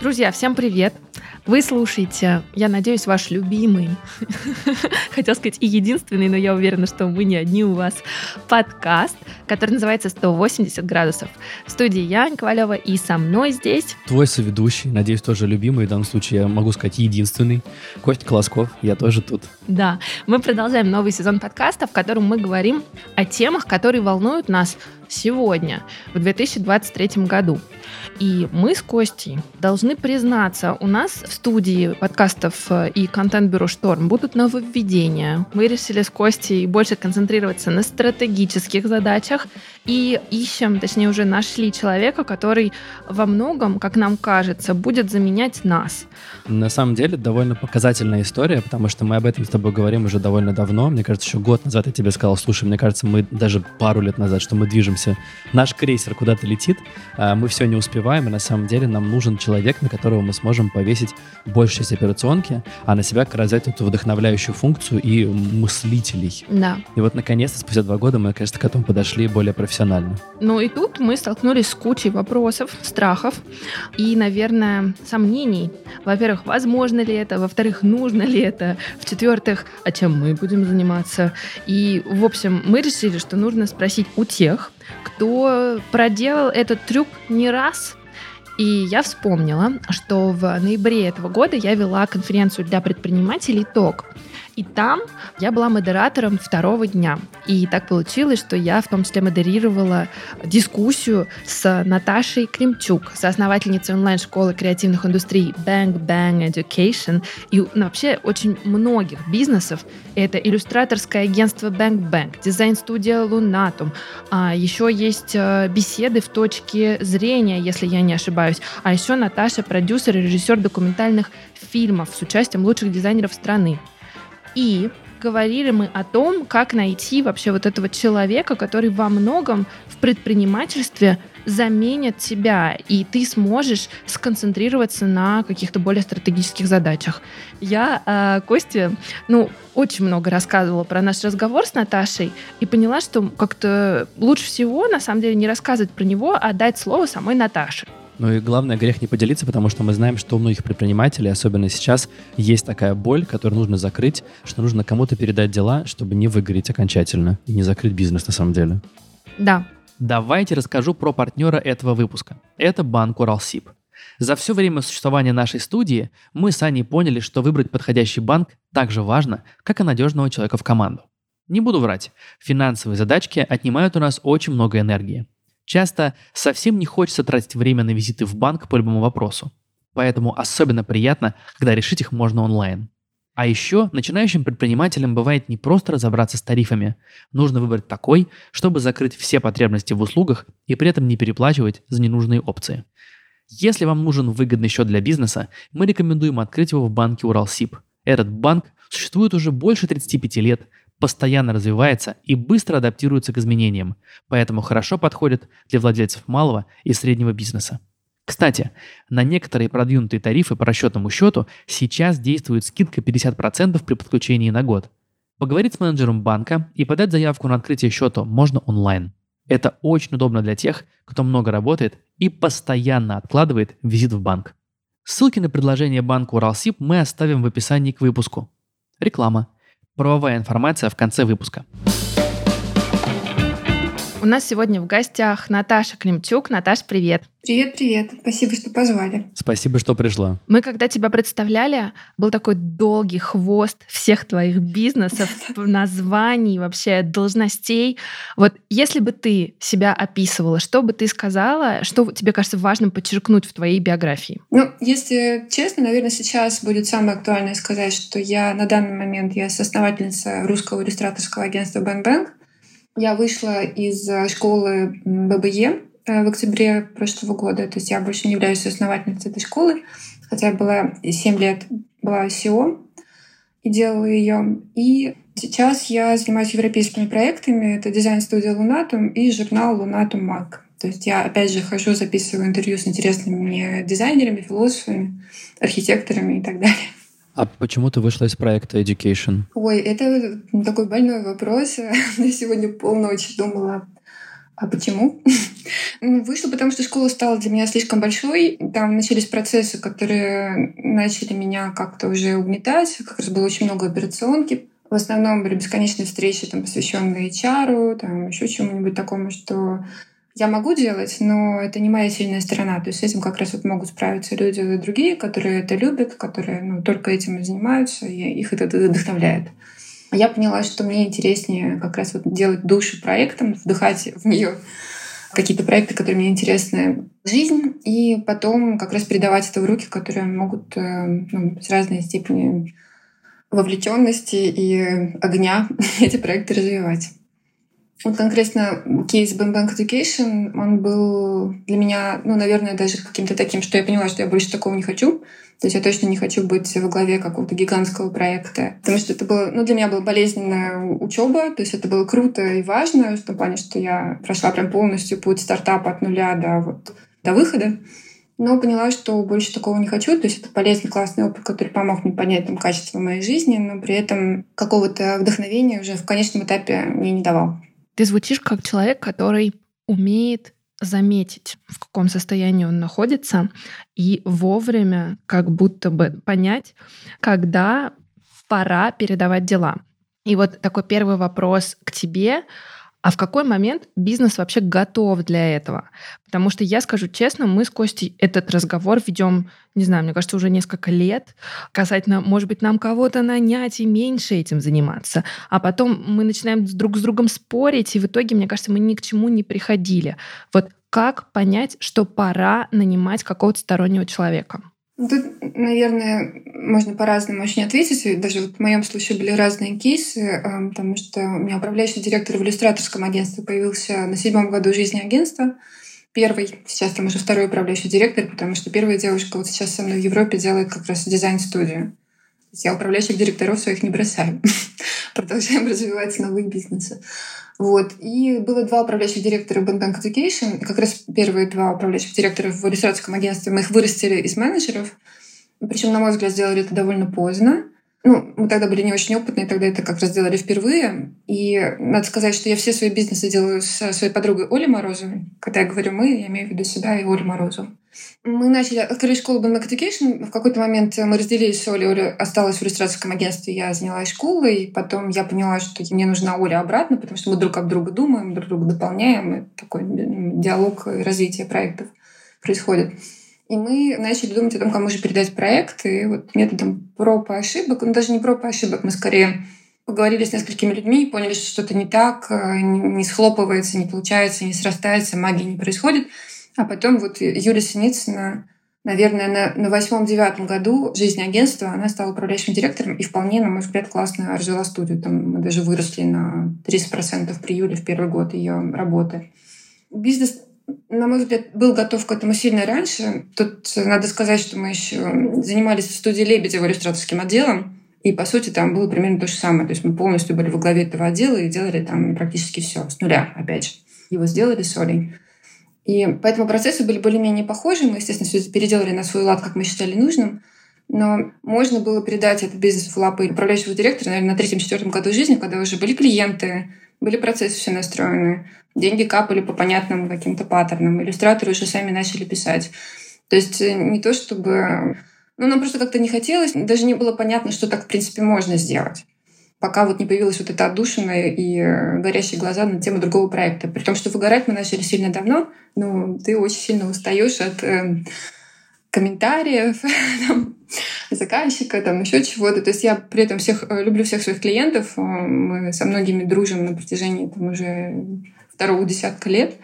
Друзья, всем привет! Вы слушаете, я надеюсь, ваш любимый, хотел сказать и единственный, но я уверена, что мы не одни у вас, подкаст, который называется «180 градусов». В студии я, Аня Ковалева, и со мной здесь... Твой соведущий, надеюсь, тоже любимый, в данном случае я могу сказать единственный, Костя Колосков, я тоже тут. Да, мы продолжаем новый сезон подкаста, в котором мы говорим о темах, которые волнуют нас сегодня, в 2023 году. И мы с Костей должны признаться, у нас в студии подкастов э, и контент-бюро «Шторм» будут нововведения. Мы решили с Костей больше концентрироваться на стратегических задачах и ищем, точнее уже нашли человека, который во многом, как нам кажется, будет заменять нас. На самом деле довольно показательная история, потому что мы об этом с тобой говорим уже довольно давно. Мне кажется, еще год назад я тебе сказал, слушай, мне кажется, мы даже пару лет назад, что мы движемся, наш крейсер куда-то летит, а мы все не успеваем, и на самом деле нам нужен человек, на которого мы сможем повесить большую часть операционки, а на себя как раз взять эту вдохновляющую функцию и мыслителей. Да. И вот наконец-то, спустя два года, мы, конечно, к этому подошли более профессионально. Ну и тут мы столкнулись с кучей вопросов, страхов и, наверное, сомнений. Во-первых, возможно ли это? Во-вторых, нужно ли это? В-четвертых, а чем мы будем заниматься? И, в общем, мы решили, что нужно спросить у тех, кто проделал этот трюк не раз, и я вспомнила, что в ноябре этого года я вела конференцию для предпринимателей ТОК. И там я была модератором второго дня. И так получилось, что я в том числе модерировала дискуссию с Наташей Кремчук, соосновательницей онлайн-школы креативных индустрий Bang Bang Education и ну, вообще очень многих бизнесов. Это иллюстраторское агентство Bang Bang, дизайн-студия Lunatum. А еще есть э, беседы в точке зрения, если я не ошибаюсь. А еще Наташа продюсер и режиссер документальных фильмов с участием лучших дизайнеров страны. И говорили мы о том, как найти вообще вот этого человека, который во многом в предпринимательстве заменит тебя, и ты сможешь сконцентрироваться на каких-то более стратегических задачах. Я э, Косте, ну, очень много рассказывала про наш разговор с Наташей и поняла, что как-то лучше всего, на самом деле, не рассказывать про него, а дать слово самой Наташе. Ну и главное, грех не поделиться, потому что мы знаем, что у многих предпринимателей, особенно сейчас, есть такая боль, которую нужно закрыть, что нужно кому-то передать дела, чтобы не выгореть окончательно и не закрыть бизнес на самом деле. Да. Давайте расскажу про партнера этого выпуска. Это банк Уралсиб. За все время существования нашей студии мы с Аней поняли, что выбрать подходящий банк так же важно, как и надежного человека в команду. Не буду врать, финансовые задачки отнимают у нас очень много энергии. Часто совсем не хочется тратить время на визиты в банк по любому вопросу. Поэтому особенно приятно, когда решить их можно онлайн. А еще начинающим предпринимателям бывает не просто разобраться с тарифами. Нужно выбрать такой, чтобы закрыть все потребности в услугах и при этом не переплачивать за ненужные опции. Если вам нужен выгодный счет для бизнеса, мы рекомендуем открыть его в банке Уралсиб. Этот банк существует уже больше 35 лет, постоянно развивается и быстро адаптируется к изменениям, поэтому хорошо подходит для владельцев малого и среднего бизнеса. Кстати, на некоторые продвинутые тарифы по расчетному счету сейчас действует скидка 50% при подключении на год. Поговорить с менеджером банка и подать заявку на открытие счета можно онлайн. Это очень удобно для тех, кто много работает и постоянно откладывает визит в банк. Ссылки на предложение банка Уралсиб мы оставим в описании к выпуску. Реклама. Правовая информация в конце выпуска. У нас сегодня в гостях Наташа Климчук. Наташ, привет. Привет, привет. Спасибо, что позвали. Спасибо, что пришла. Мы, когда тебя представляли, был такой долгий хвост всех твоих бизнесов, названий, вообще должностей. Вот если бы ты себя описывала, что бы ты сказала, что тебе кажется важным подчеркнуть в твоей биографии? Ну, если честно, наверное, сейчас будет самое актуальное сказать, что я на данный момент я соосновательница русского иллюстраторского агентства Bang Bang. Я вышла из э, школы ББЕ э, в октябре прошлого года. То есть я больше не являюсь основательницей этой школы, хотя я была 7 лет была SEO и делала ее. И сейчас я занимаюсь европейскими проектами. Это дизайн-студия Lunatum и журнал Lunatum Mag. То есть я, опять же, хожу, записываю интервью с интересными мне дизайнерами, философами, архитекторами и так далее. А почему ты вышла из проекта Education? Ой, это такой больной вопрос. Я сегодня полночи думала, а почему? Вышла, потому что школа стала для меня слишком большой. Там начались процессы, которые начали меня как-то уже угнетать. Как раз было очень много операционки. В основном были бесконечные встречи, там, посвященные HR, там, еще чему-нибудь такому, что я могу делать, но это не моя сильная сторона. То есть с этим как раз вот могут справиться люди другие, которые это любят, которые ну, только этим и занимаются, и их это вдохновляет. Я поняла, что мне интереснее как раз вот делать душу проектом, вдыхать в нее какие-то проекты, которые мне интересны жизнь, и потом как раз передавать это в руки, которые могут э, ну, с разной степени вовлеченности и огня эти проекты развивать. Вот конкретно кейс Bank Education, он был для меня, ну, наверное, даже каким-то таким, что я поняла, что я больше такого не хочу. То есть я точно не хочу быть во главе какого-то гигантского проекта. Потому что это было, ну, для меня была болезненная учеба. То есть это было круто и важно в том плане, что я прошла прям полностью путь стартапа от нуля до, вот, до выхода. Но поняла, что больше такого не хочу. То есть это полезный, классный опыт, который помог мне понять там, качество моей жизни, но при этом какого-то вдохновения уже в конечном этапе мне не давал. Ты звучишь как человек, который умеет заметить, в каком состоянии он находится, и вовремя как будто бы понять, когда пора передавать дела. И вот такой первый вопрос к тебе. А в какой момент бизнес вообще готов для этого? Потому что я скажу честно, мы с Костей этот разговор ведем, не знаю, мне кажется, уже несколько лет касательно, может быть, нам кого-то нанять и меньше этим заниматься. А потом мы начинаем друг с другом спорить, и в итоге, мне кажется, мы ни к чему не приходили. Вот как понять, что пора нанимать какого-то стороннего человека? Ну, тут, наверное, можно по-разному очень ответить. Даже вот в моем случае были разные кейсы, э, потому что у меня управляющий директор в иллюстраторском агентстве появился на седьмом году жизни агентства. Первый, сейчас там уже второй управляющий директор, потому что первая девушка вот сейчас со мной в Европе делает как раз дизайн-студию. Я управляющих директоров своих не бросаю. Продолжаем развивать новые бизнесы. Вот. И было два управляющих директора Bank Education. Как раз первые два управляющих директора в иллюстраторском агентстве мы их вырастили из менеджеров. Причем, на мой взгляд, сделали это довольно поздно. Ну, мы тогда были не очень опытные, тогда это как раз сделали впервые. И надо сказать, что я все свои бизнесы делаю со своей подругой Олей Морозовой. Когда я говорю «мы», я имею в виду себя и Олю Морозову. Мы начали, открыли школу Bank Education. В какой-то момент мы разделились с Олей. Оля осталась в иллюстраторском агентстве, я занялась школой. Потом я поняла, что мне нужна Оля обратно, потому что мы друг об друга думаем, друг друга дополняем. И такой диалог и развитие проектов происходит. И мы начали думать о том, кому же передать проект. И вот методом проб и ошибок, ну даже не проб и ошибок, мы скорее поговорили с несколькими людьми, поняли, что что-то не так, не схлопывается, не получается, не срастается, магии не происходит. А потом вот Юлия Синицына, наверное, на, на восьмом-девятом году жизни агентства она стала управляющим директором и вполне, на мой взгляд, классно развела студию. Там мы даже выросли на 30% при Юле в первый год ее работы. Бизнес на мой взгляд, был готов к этому сильно раньше. Тут надо сказать, что мы еще занимались в студии Лебедева иллюстраторским отделом, и, по сути, там было примерно то же самое. То есть мы полностью были во главе этого отдела и делали там практически все с нуля, опять же. Его сделали с Олей. И поэтому процессы были более-менее похожи. Мы, естественно, все переделали на свой лад, как мы считали нужным. Но можно было передать этот бизнес в лапы управляющего директора, наверное, на третьем-четвертом году жизни, когда уже были клиенты, были процессы все настроены, деньги капали по понятным каким-то паттернам, иллюстраторы уже сами начали писать. То есть э, не то чтобы... Ну, нам просто как-то не хотелось, даже не было понятно, что так, в принципе, можно сделать пока вот не появилась вот эта отдушина и э, горящие глаза на тему другого проекта. При том, что выгорать мы начали сильно давно, но ты очень сильно устаешь от э, комментариев заказчика, там еще чего-то. То есть я при этом всех э, люблю всех своих клиентов. Э, мы со многими дружим на протяжении там, уже второго десятка лет.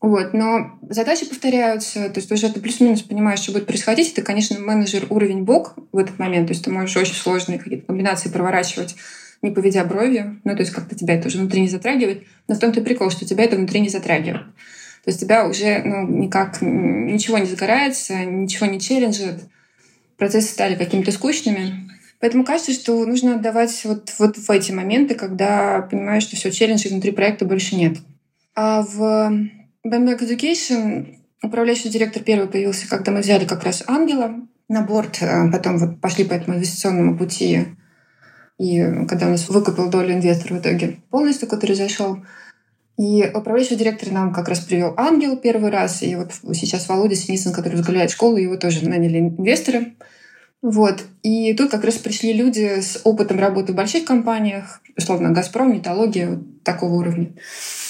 Вот, но задачи повторяются, то есть уже ты плюс-минус понимаешь, что будет происходить. Это, конечно, менеджер уровень бок в этот момент, то есть ты можешь очень сложные какие-то комбинации проворачивать, не поведя бровью, ну, то есть как-то тебя это уже внутри не затрагивает, но в том-то и прикол, что тебя это внутри не затрагивает. То есть тебя уже ну, никак ничего не загорается, ничего не челленджит, процессы стали какими-то скучными. Поэтому кажется, что нужно отдавать вот, вот в эти моменты, когда понимаешь, что все, челленджей внутри проекта больше нет. А в Bamberg Education управляющий директор первый появился, когда мы взяли как раз Ангела. на борт, э, потом вот пошли по этому инвестиционному пути. И когда у нас выкупил долю инвестор в итоге полностью, который зашел, и управляющего директора нам как раз привел Ангел первый раз, и вот сейчас Володя Синицын, который возглавляет школу, его тоже наняли инвесторы. Вот. И тут как раз пришли люди с опытом работы в больших компаниях, условно, «Газпром», «Металлогия», вот такого уровня.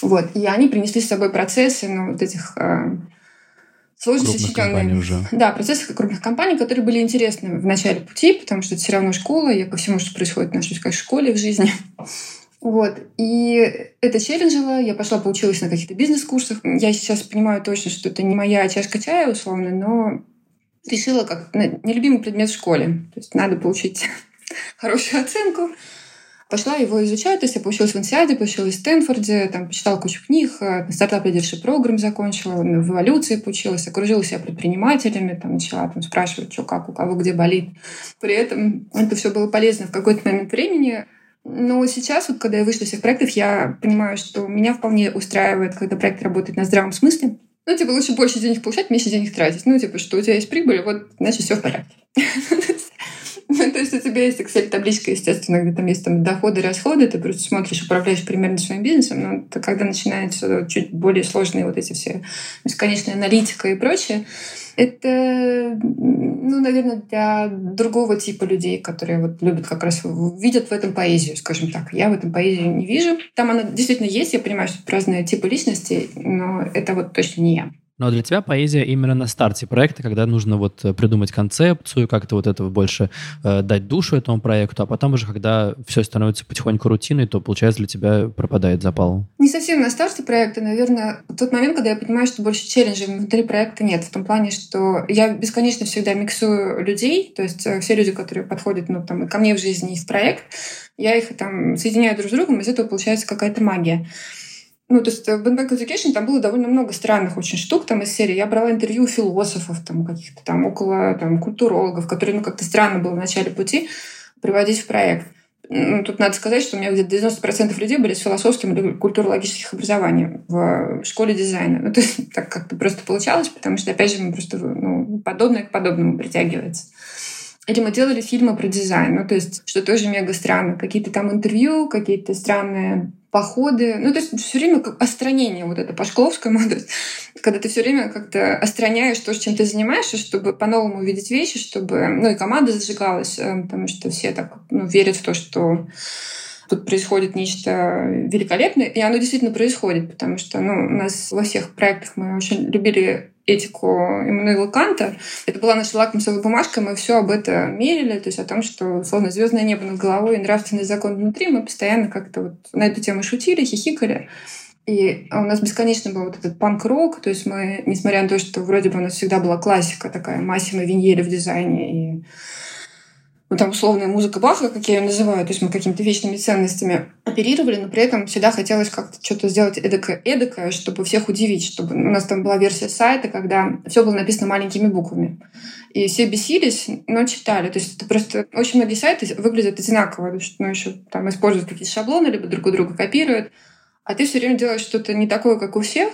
Вот. И они принесли с собой процессы ну, вот этих э, сложно уже. Да, процессы крупных компаний, которые были интересны в начале пути, потому что это все равно школа, я ко всему, что происходит, отношусь как к школе в жизни. Вот. И это челленджило. Я пошла поучилась на каких-то бизнес-курсах. Я сейчас понимаю точно, что это не моя чашка чая, условно, но решила как нелюбимый предмет в школе. То есть надо получить хорошую оценку. Пошла его изучать, то есть я получилась в Инсиаде, получилась в Стэнфорде, там почитала кучу книг, э, стартап лидершип программ закончила, в эволюции получилась, окружила себя предпринимателями, там начала там, спрашивать, что как, у кого где болит. При этом это все было полезно в какой-то момент времени. Но сейчас, вот, когда я вышла из всех проектов, я понимаю, что меня вполне устраивает, когда проект работает на здравом смысле. Ну, типа, лучше больше денег получать, меньше денег тратить. Ну, типа, что у тебя есть прибыль, вот, значит, все в порядке. Ну, то есть у тебя есть Excel-табличка, естественно, где там есть там доходы, расходы, ты просто смотришь, управляешь примерно своим бизнесом, но это когда начинаются чуть более сложные вот эти все бесконечная аналитика и прочее, это, ну, наверное, для другого типа людей, которые вот любят как раз, видят в этом поэзию, скажем так. Я в этом поэзию не вижу. Там она действительно есть, я понимаю, что разные типы личности, но это вот точно не я. Но для тебя поэзия именно на старте проекта, когда нужно вот э, придумать концепцию, как-то вот этого больше э, дать душу этому проекту, а потом уже, когда все становится потихоньку рутиной, то, получается, для тебя пропадает запал. Не совсем на старте проекта, наверное, тот момент, когда я понимаю, что больше челленджей внутри проекта нет, в том плане, что я бесконечно всегда миксую людей, то есть э, все люди, которые подходят ну, там, ко мне в жизни и в проект, я их там соединяю друг с другом, из этого получается какая-то магия. Ну, то есть в Bandbank Education там было довольно много странных очень штук там из серии. Я брала интервью философов, там каких-то там около там, культурологов, которые, ну, как-то странно было в начале пути приводить в проект. Ну, тут надо сказать, что у меня где-то 90% людей были с философским или культурологических образованием в школе дизайна. Ну, то есть так как-то просто получалось, потому что, опять же, мы просто ну, подобное к подобному притягивается. Или мы делали фильмы про дизайн, ну, то есть, что тоже мега странно. Какие-то там интервью, какие-то странные походы. Ну, то есть все время как остранение вот это то есть, когда ты все время как-то остраняешь то, чем ты занимаешься, чтобы по-новому увидеть вещи, чтобы, ну, и команда зажигалась, э, потому что все так ну, верят в то, что тут происходит нечто великолепное, и оно действительно происходит, потому что ну, у нас во всех проектах мы очень любили этику Эммануила Канта. Это была наша лакмусовая бумажка, мы все об этом мерили, то есть о том, что, условно, звездное небо над головой и нравственный закон внутри, мы постоянно как-то вот на эту тему шутили, хихикали. И у нас бесконечно был вот этот панк-рок, то есть мы, несмотря на то, что вроде бы у нас всегда была классика такая, Массима Виньели в дизайне и ну, там условная музыка Баха, как я ее называю, то есть мы какими-то вечными ценностями оперировали, но при этом всегда хотелось как-то что-то сделать эдакое, эдакое, чтобы всех удивить, чтобы у нас там была версия сайта, когда все было написано маленькими буквами. И все бесились, но читали. То есть это просто очень многие сайты выглядят одинаково, потому что ну, еще там используют какие-то шаблоны, либо друг у друга копируют, а ты все время делаешь что-то не такое, как у всех,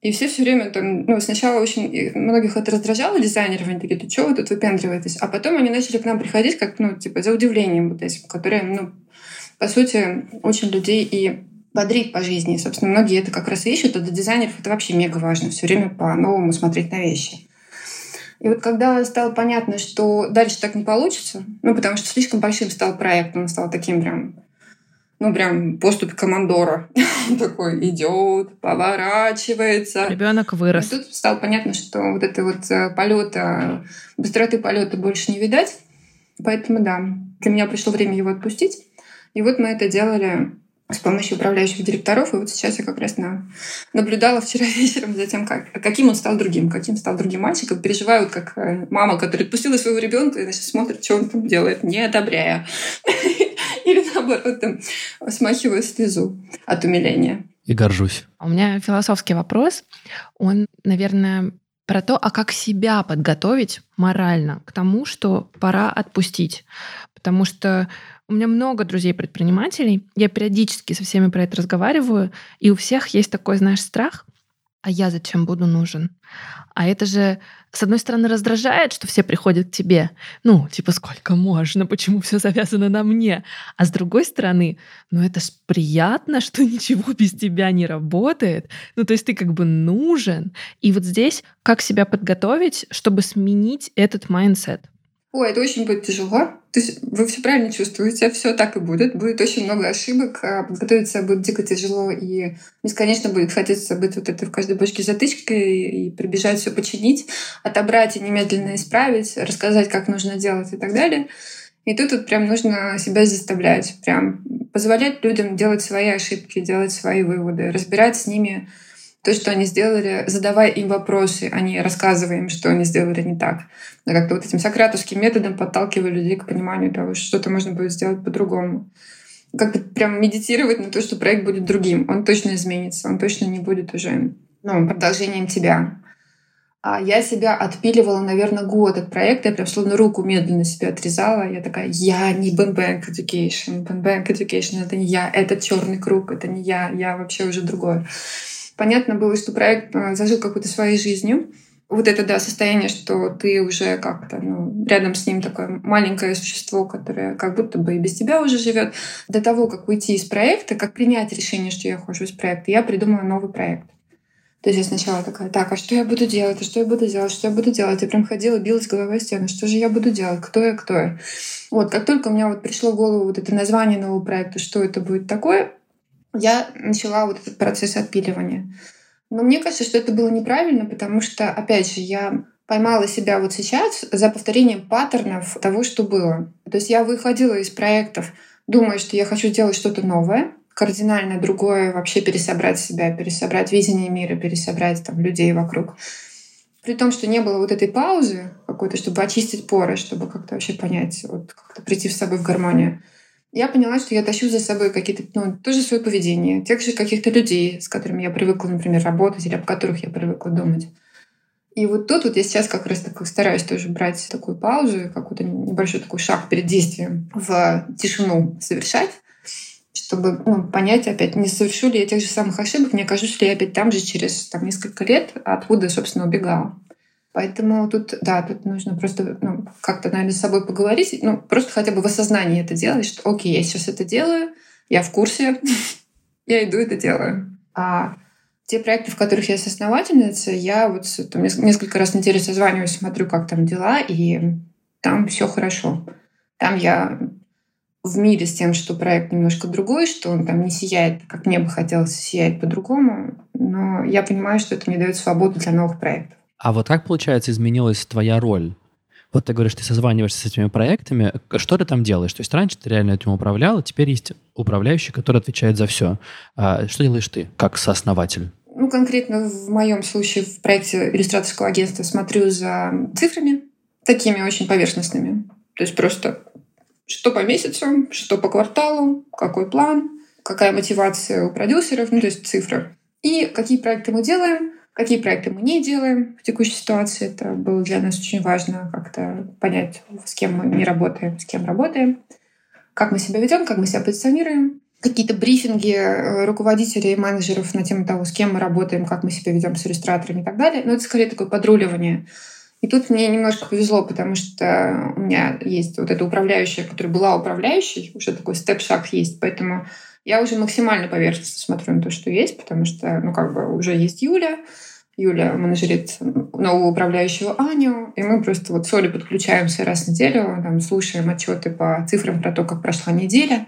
и все все время там, ну, сначала очень многих это раздражало дизайнеров, они такие, ты что вы тут выпендриваетесь? А потом они начали к нам приходить как, ну, типа, за удивлением вот этим, которое, ну, по сути, очень людей и бодрит по жизни. Собственно, многие это как раз ищут, а для дизайнеров это вообще мега важно, все время по-новому смотреть на вещи. И вот когда стало понятно, что дальше так не получится, ну, потому что слишком большим стал проект, он стал таким прям ну, прям поступь командора. Он такой идет, поворачивается. Ребенок вырос. И тут стало понятно, что вот это вот э, полета, быстроты полета больше не видать. Поэтому, да, для меня пришло время его отпустить. И вот мы это делали с помощью управляющих директоров. И вот сейчас я как раз на... наблюдала вчера вечером за тем, как... каким он стал другим, каким стал другим мальчиком. Переживают, как э, мама, которая отпустила своего ребенка и значит, смотрит, что он там делает, не одобряя. Там, смахиваю слезу от умиления. И горжусь. У меня философский вопрос. Он, наверное, про то, а как себя подготовить морально к тому, что пора отпустить. Потому что у меня много друзей-предпринимателей, я периодически со всеми про это разговариваю, и у всех есть такой, знаешь, страх, а я зачем буду нужен? А это же, с одной стороны, раздражает, что все приходят к тебе. Ну, типа, сколько можно, почему все завязано на мне? А с другой стороны, ну это ж приятно, что ничего без тебя не работает. Ну, то есть ты как бы нужен. И вот здесь как себя подготовить, чтобы сменить этот mindset? Ой, это очень будет тяжело. То есть вы все правильно чувствуете, все так и будет. Будет очень много ошибок, а подготовиться будет дико тяжело, и бесконечно будет хотеться быть вот это в каждой бочке затычкой и прибежать все починить, отобрать и немедленно исправить, рассказать, как нужно делать и так далее. И тут вот прям нужно себя заставлять, прям позволять людям делать свои ошибки, делать свои выводы, разбирать с ними то, что они сделали, задавая им вопросы, а не рассказывая им, что они сделали не так. Но как-то вот этим сократовским методом подталкивая людей к пониманию того, что что-то можно будет сделать по-другому. Как-то прям медитировать на то, что проект будет другим. Он точно изменится, он точно не будет уже ну, продолжением тебя. А я себя отпиливала, наверное, год от проекта. Я прям словно руку медленно себя отрезала. Я такая, я не Bang Education. Bang Education — это не я. Это черный круг, это не я. Я вообще уже другое понятно было, что проект э, зажил какой-то своей жизнью. Вот это, да, состояние, что ты уже как-то ну, рядом с ним такое маленькое существо, которое как будто бы и без тебя уже живет. До того, как уйти из проекта, как принять решение, что я ухожу из проекта, я придумала новый проект. То есть я сначала такая, так, а что я буду делать, а что я буду делать, что я буду делать? Я прям ходила, билась головой о стену, что же я буду делать, кто я, кто я. Вот, как только у меня вот пришло в голову вот это название нового проекта, что это будет такое, я начала вот этот процесс отпиливания. Но мне кажется, что это было неправильно, потому что, опять же, я поймала себя вот сейчас за повторением паттернов того, что было. То есть я выходила из проектов, думая, что я хочу делать что-то новое, кардинально другое, вообще пересобрать себя, пересобрать видение мира, пересобрать там людей вокруг. При том, что не было вот этой паузы какой-то, чтобы очистить поры, чтобы как-то вообще понять, вот как-то прийти с собой в гармонию я поняла, что я тащу за собой какие-то, ну, тоже свое поведение, тех же каких-то людей, с которыми я привыкла, например, работать или об которых я привыкла думать. И вот тут вот я сейчас как раз так стараюсь тоже брать такую паузу, какой-то небольшой такой шаг перед действием в тишину совершать, чтобы ну, понять опять, не совершу ли я тех же самых ошибок, не окажусь ли я опять там же через там, несколько лет, откуда, собственно, убегала. Поэтому тут, да, тут нужно просто ну, как-то, наверное, с собой поговорить, ну, просто хотя бы в осознании это делать, что, окей, я сейчас это делаю, я в курсе, я иду это делаю. А те проекты, в которых я соосновательница, я вот там, несколько раз в неделю созваниваюсь, смотрю, как там дела, и там все хорошо. Там я в мире с тем, что проект немножко другой, что он там не сияет, как мне бы хотелось, сияет по-другому, но я понимаю, что это мне дает свободу для новых проектов. А вот как, получается, изменилась твоя роль? Вот ты говоришь, ты созваниваешься с этими проектами. Что ты там делаешь? То есть раньше ты реально этим управлял, а теперь есть управляющий, который отвечает за все. А что делаешь ты, как сооснователь? Ну, конкретно в моем случае в проекте иллюстраторского агентства смотрю за цифрами, такими очень поверхностными. То есть просто что по месяцу, что по кварталу, какой план, какая мотивация у продюсеров, ну, то есть цифры. И какие проекты мы делаем, какие проекты мы не делаем в текущей ситуации. Это было для нас очень важно как-то понять, с кем мы не работаем, с кем работаем, как мы себя ведем, как мы себя позиционируем. Какие-то брифинги э, руководителей и менеджеров на тему того, с кем мы работаем, как мы себя ведем с иллюстраторами и так далее. Но это скорее такое подруливание. И тут мне немножко повезло, потому что у меня есть вот эта управляющая, которая была управляющей, уже такой степ-шаг есть, поэтому я уже максимально поверхностно смотрю на то, что есть, потому что, ну, как бы уже есть Юля, Юля менеджерит нового управляющего Аню, и мы просто вот с Олей подключаемся раз в неделю, там, слушаем отчеты по цифрам про то, как прошла неделя.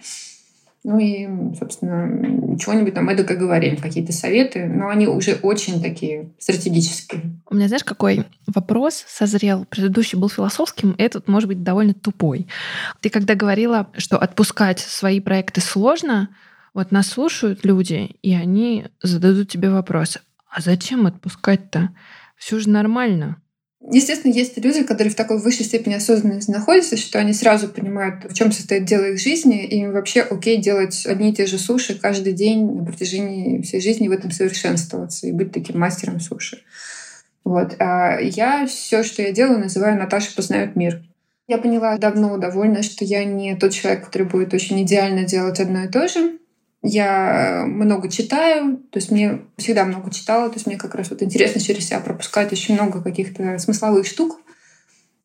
Ну и, собственно, чего-нибудь там эдак говорим, какие-то советы, но они уже очень такие стратегические. У меня, знаешь, какой вопрос созрел? Предыдущий был философским, этот, может быть, довольно тупой. Ты когда говорила, что отпускать свои проекты сложно, вот нас слушают люди, и они зададут тебе вопрос, а зачем отпускать-то? Все же нормально. Естественно, есть люди, которые в такой высшей степени осознанности находятся, что они сразу понимают, в чем состоит дело их жизни, и им вообще окей делать одни и те же суши каждый день на протяжении всей жизни в этом совершенствоваться и быть таким мастером суши. Вот. А я все, что я делаю, называю Наташа познает мир. Я поняла давно довольно, что я не тот человек, который будет очень идеально делать одно и то же. Я много читаю, то есть мне всегда много читала, то есть мне как раз вот интересно через себя пропускать очень много каких-то смысловых штук,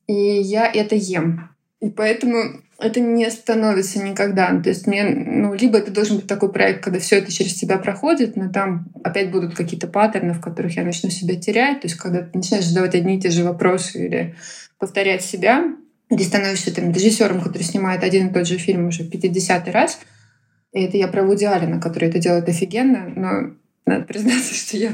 и я это ем. И поэтому это не становится никогда. То есть мне, ну, либо это должен быть такой проект, когда все это через тебя проходит, но там опять будут какие-то паттерны, в которых я начну себя терять. То есть когда ты начинаешь задавать одни и те же вопросы или повторять себя, или становишься там режиссером, который снимает один и тот же фильм уже 50 раз. И это я про Вуди Аллена, который это делает офигенно, но надо признаться, что я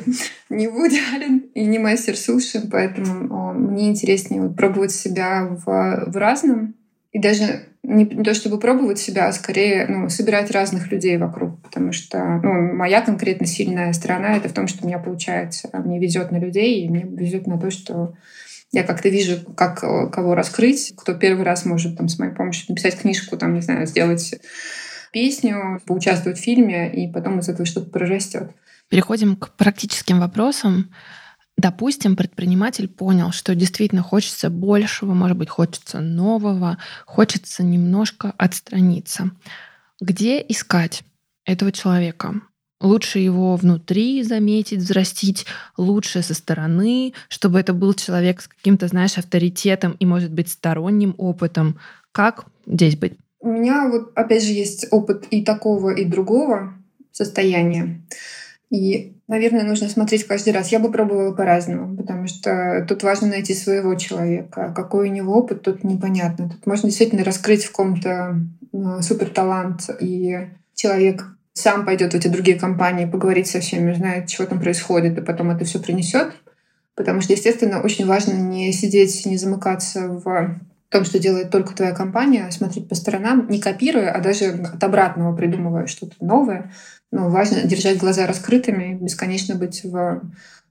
не Вуди Аллен и не мастер суши, поэтому мне интереснее вот пробовать себя в, в разном. И даже не, не то чтобы пробовать себя, а скорее ну, собирать разных людей вокруг. Потому что ну, моя конкретно сильная сторона — это в том, что у меня получается. Мне везет на людей, и мне везет на то, что я как-то вижу, как кого раскрыть, кто первый раз может там, с моей помощью написать книжку, там, не знаю, сделать песню, поучаствовать в фильме, и потом из этого что-то прорастет. Переходим к практическим вопросам. Допустим, предприниматель понял, что действительно хочется большего, может быть, хочется нового, хочется немножко отстраниться. Где искать этого человека? Лучше его внутри заметить, взрастить, лучше со стороны, чтобы это был человек с каким-то, знаешь, авторитетом и, может быть, сторонним опытом. Как здесь быть? У меня вот, опять же, есть опыт и такого, и другого состояния. И, наверное, нужно смотреть каждый раз. Я бы пробовала по-разному, потому что тут важно найти своего человека. Какой у него опыт, тут непонятно. Тут можно действительно раскрыть в ком-то э, супер талант, и человек сам пойдет в эти другие компании, поговорить со всеми, узнает, что там происходит, и потом это все принесет. Потому что, естественно, очень важно не сидеть, не замыкаться в том, что делает только твоя компания, смотреть по сторонам, не копируя, а даже от обратного придумывая что-то новое. Но важно держать глаза раскрытыми, бесконечно быть в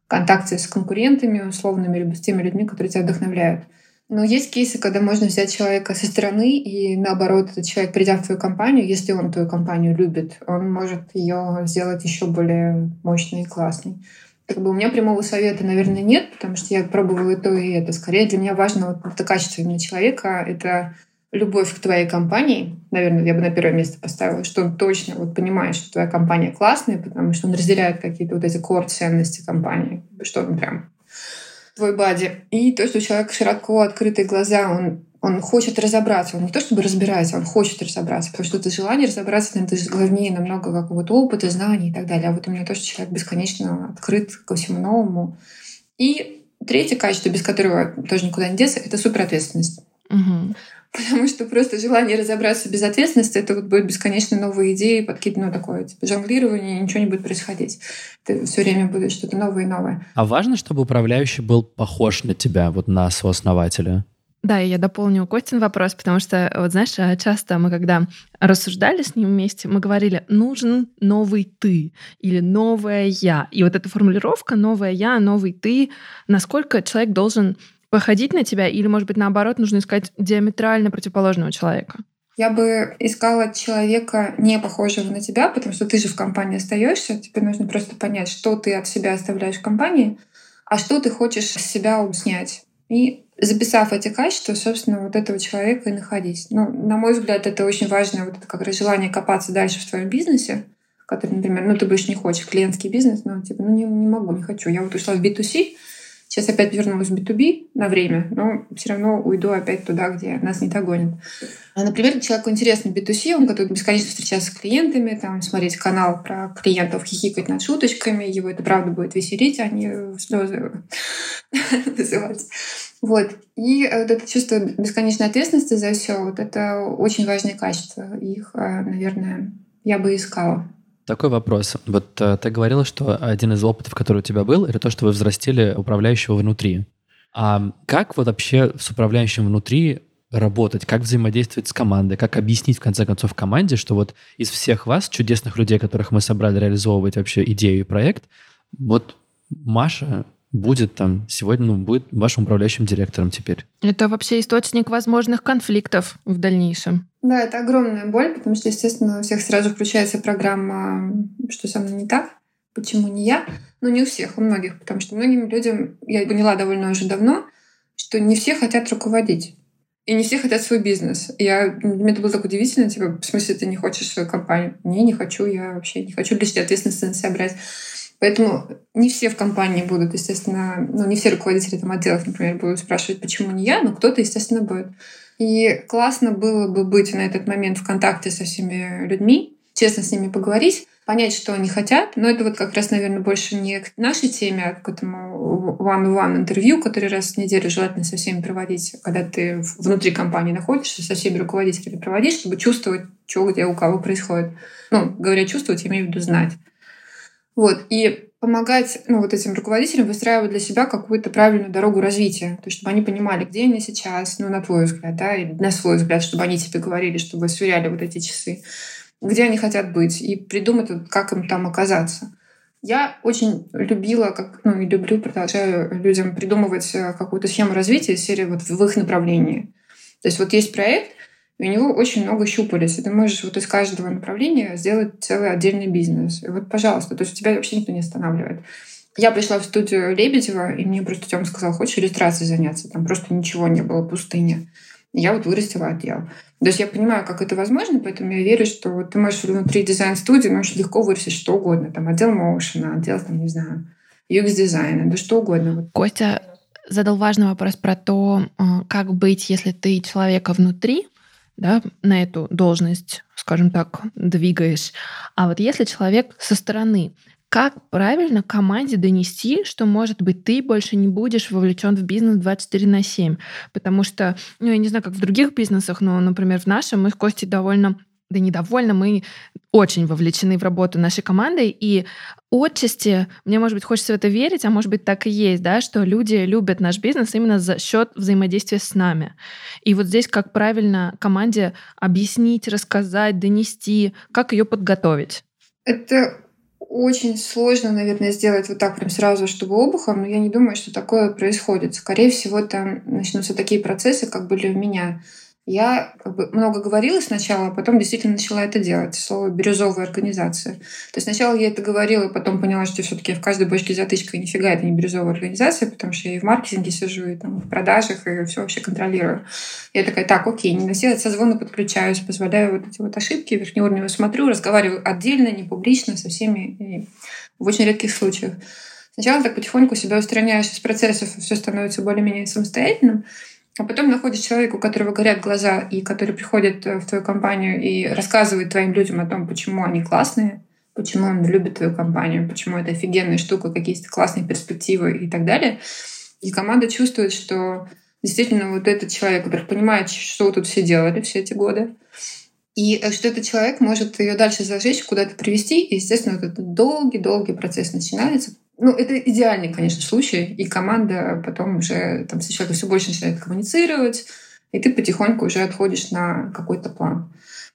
контакте с конкурентами условными, либо с теми людьми, которые тебя вдохновляют. Но есть кейсы, когда можно взять человека со стороны, и наоборот, этот человек, придя в твою компанию, если он твою компанию любит, он может ее сделать еще более мощной и классной. Как бы у меня прямого совета, наверное, нет, потому что я пробовала и то, и это. Скорее для меня важно вот это качество именно человека, это любовь к твоей компании, наверное, я бы на первое место поставила, что он точно вот понимает, что твоя компания классная, потому что он разделяет какие-то вот эти кор-ценности компании, что он прям твой бади. И то, что у человека широко открытые глаза, он, он хочет разобраться. Он не то чтобы разбирается, он хочет разобраться. Потому что это желание разобраться, это же главнее намного какого-то опыта, знаний и так далее. А вот у меня то, что человек бесконечно открыт ко всему новому. И третье качество, без которого тоже никуда не деться, это суперответственность. Угу. Потому что просто желание разобраться без ответственности, это вот будет бесконечно новые идеи, подкидывать, ну, такое, типа, жонглирование, ничего не будет происходить. Это все время будет что-то новое и новое. А важно, чтобы управляющий был похож на тебя, вот на сооснователя? Да, я дополню Костин вопрос, потому что, вот знаешь, а, часто мы, когда рассуждали с ним вместе, мы говорили, нужен новый ты или новое я. И вот эта формулировка «новое я», «новый ты», насколько человек должен походить на тебя, или, может быть, наоборот, нужно искать диаметрально противоположного человека? Я бы искала человека, не похожего на тебя, потому что ты же в компании остаешься. Тебе нужно просто понять, что ты от себя оставляешь в компании, а что ты хочешь с себя снять. И записав эти качества, собственно, вот этого человека и находить. Ну, на мой взгляд, это очень важно, вот это как раз желание копаться дальше в своем бизнесе, который, например, ну, ты больше не хочешь клиентский бизнес, но типа, ну, не, не могу, не хочу. Я вот ушла в B2C, Сейчас опять вернулась в B2B на время, но все равно уйду опять туда, где нас не догонят. А, например, человеку интересный B2C, он готов бесконечно встречаться с клиентами, там, смотреть канал про клиентов, хихикать над шуточками, его это правда будет веселить, а не слезы вызывать. Вот. И вот это чувство бесконечной ответственности за все, вот это очень важные качества. Их, а, наверное, я бы искала. Такой вопрос. Вот э, ты говорила, что один из опытов, который у тебя был, это то, что вы взрастили управляющего внутри. А как вот вообще с управляющим внутри работать, как взаимодействовать с командой, как объяснить, в конце концов, команде, что вот из всех вас, чудесных людей, которых мы собрали реализовывать вообще идею и проект, вот Маша будет там сегодня, ну, будет вашим управляющим директором теперь. Это вообще источник возможных конфликтов в дальнейшем. Да, это огромная боль, потому что, естественно, у всех сразу включается программа «Что со мной не так?», «Почему не я?». Но не у всех, у многих, потому что многим людям, я поняла довольно уже давно, что не все хотят руководить. и не все хотят свой бизнес. Я, для меня это было так удивительно, типа, в смысле, ты не хочешь свою компанию? Не, не хочу, я вообще не хочу лишней ответственности на себя брать. Поэтому не все в компании будут, естественно, ну, не все руководители там отделов, например, будут спрашивать, почему не я, но кто-то, естественно, будет. И классно было бы быть на этот момент в контакте со всеми людьми, честно с ними поговорить, понять, что они хотят. Но это вот как раз, наверное, больше не к нашей теме, а к этому one-on-one интервью, который раз в неделю желательно со всеми проводить, когда ты внутри компании находишься, со всеми руководителями проводить, чтобы чувствовать, что где у кого происходит. Ну, говоря чувствовать, я имею в виду знать. Вот. И помогать ну, вот этим руководителям выстраивать для себя какую-то правильную дорогу развития, то есть чтобы они понимали, где они сейчас, ну, на твой взгляд, да, или на свой взгляд, чтобы они тебе говорили, чтобы сверяли вот эти часы, где они хотят быть, и придумать, как им там оказаться. Я очень любила, как, ну и люблю, продолжаю людям придумывать э, какую-то схему развития серии вот в их направлении. То есть вот есть проект, и у него очень много щупалец, и ты можешь вот из каждого направления сделать целый отдельный бизнес. И вот, пожалуйста, то есть тебя вообще никто не останавливает. Я пришла в студию Лебедева, и мне просто Тёма сказал, хочешь иллюстрацией заняться? Там просто ничего не было, пустыня. Я вот вырастила отдел. То есть я понимаю, как это возможно, поэтому я верю, что вот ты можешь внутри дизайн-студии можешь легко вырастить что угодно. Там отдел моушена, отдел, там, не знаю, UX-дизайна, да что угодно. Костя задал важный вопрос про то, э, как быть, если ты человека внутри, да, на эту должность, скажем так, двигаешь. А вот если человек со стороны, как правильно команде донести, что, может быть, ты больше не будешь вовлечен в бизнес 24 на 7? Потому что, ну, я не знаю, как в других бизнесах, но, например, в нашем мы с Костей довольно да недовольны, мы очень вовлечены в работу нашей команды, и отчасти, мне, может быть, хочется в это верить, а может быть, так и есть, да, что люди любят наш бизнес именно за счет взаимодействия с нами. И вот здесь как правильно команде объяснить, рассказать, донести, как ее подготовить? Это очень сложно, наверное, сделать вот так прям сразу, чтобы обухом, но я не думаю, что такое происходит. Скорее всего, там начнутся такие процессы, как были у меня — я как бы много говорила сначала, а потом действительно начала это делать. Слово «бирюзовая организация». То есть сначала я это говорила, и потом поняла, что все таки в каждой бочке затычка, и нифига это не бирюзовая организация, потому что я и в маркетинге сижу, и там в продажах, и все вообще контролирую. Я такая, так, окей, не на все созвоны подключаюсь, позволяю вот эти вот ошибки верхнеуровневые смотрю, разговариваю отдельно, не публично, со всеми, в очень редких случаях. Сначала так потихоньку себя устраняешь из процессов, и все становится более-менее самостоятельным. А потом находишь человека, у которого горят глаза, и который приходит э, в твою компанию и рассказывает твоим людям о том, почему они классные, почему он любит твою компанию, почему это офигенная штука, какие-то классные перспективы и так далее. И команда чувствует, что действительно вот этот человек, который понимает, что тут все делали все эти годы, и э, что этот человек может ее дальше зажечь, куда-то привести. И, естественно, вот этот долгий-долгий процесс начинается, ну, это идеальный, конечно, случай, и команда потом уже там с человеком все больше начинает коммуницировать, и ты потихоньку уже отходишь на какой-то план.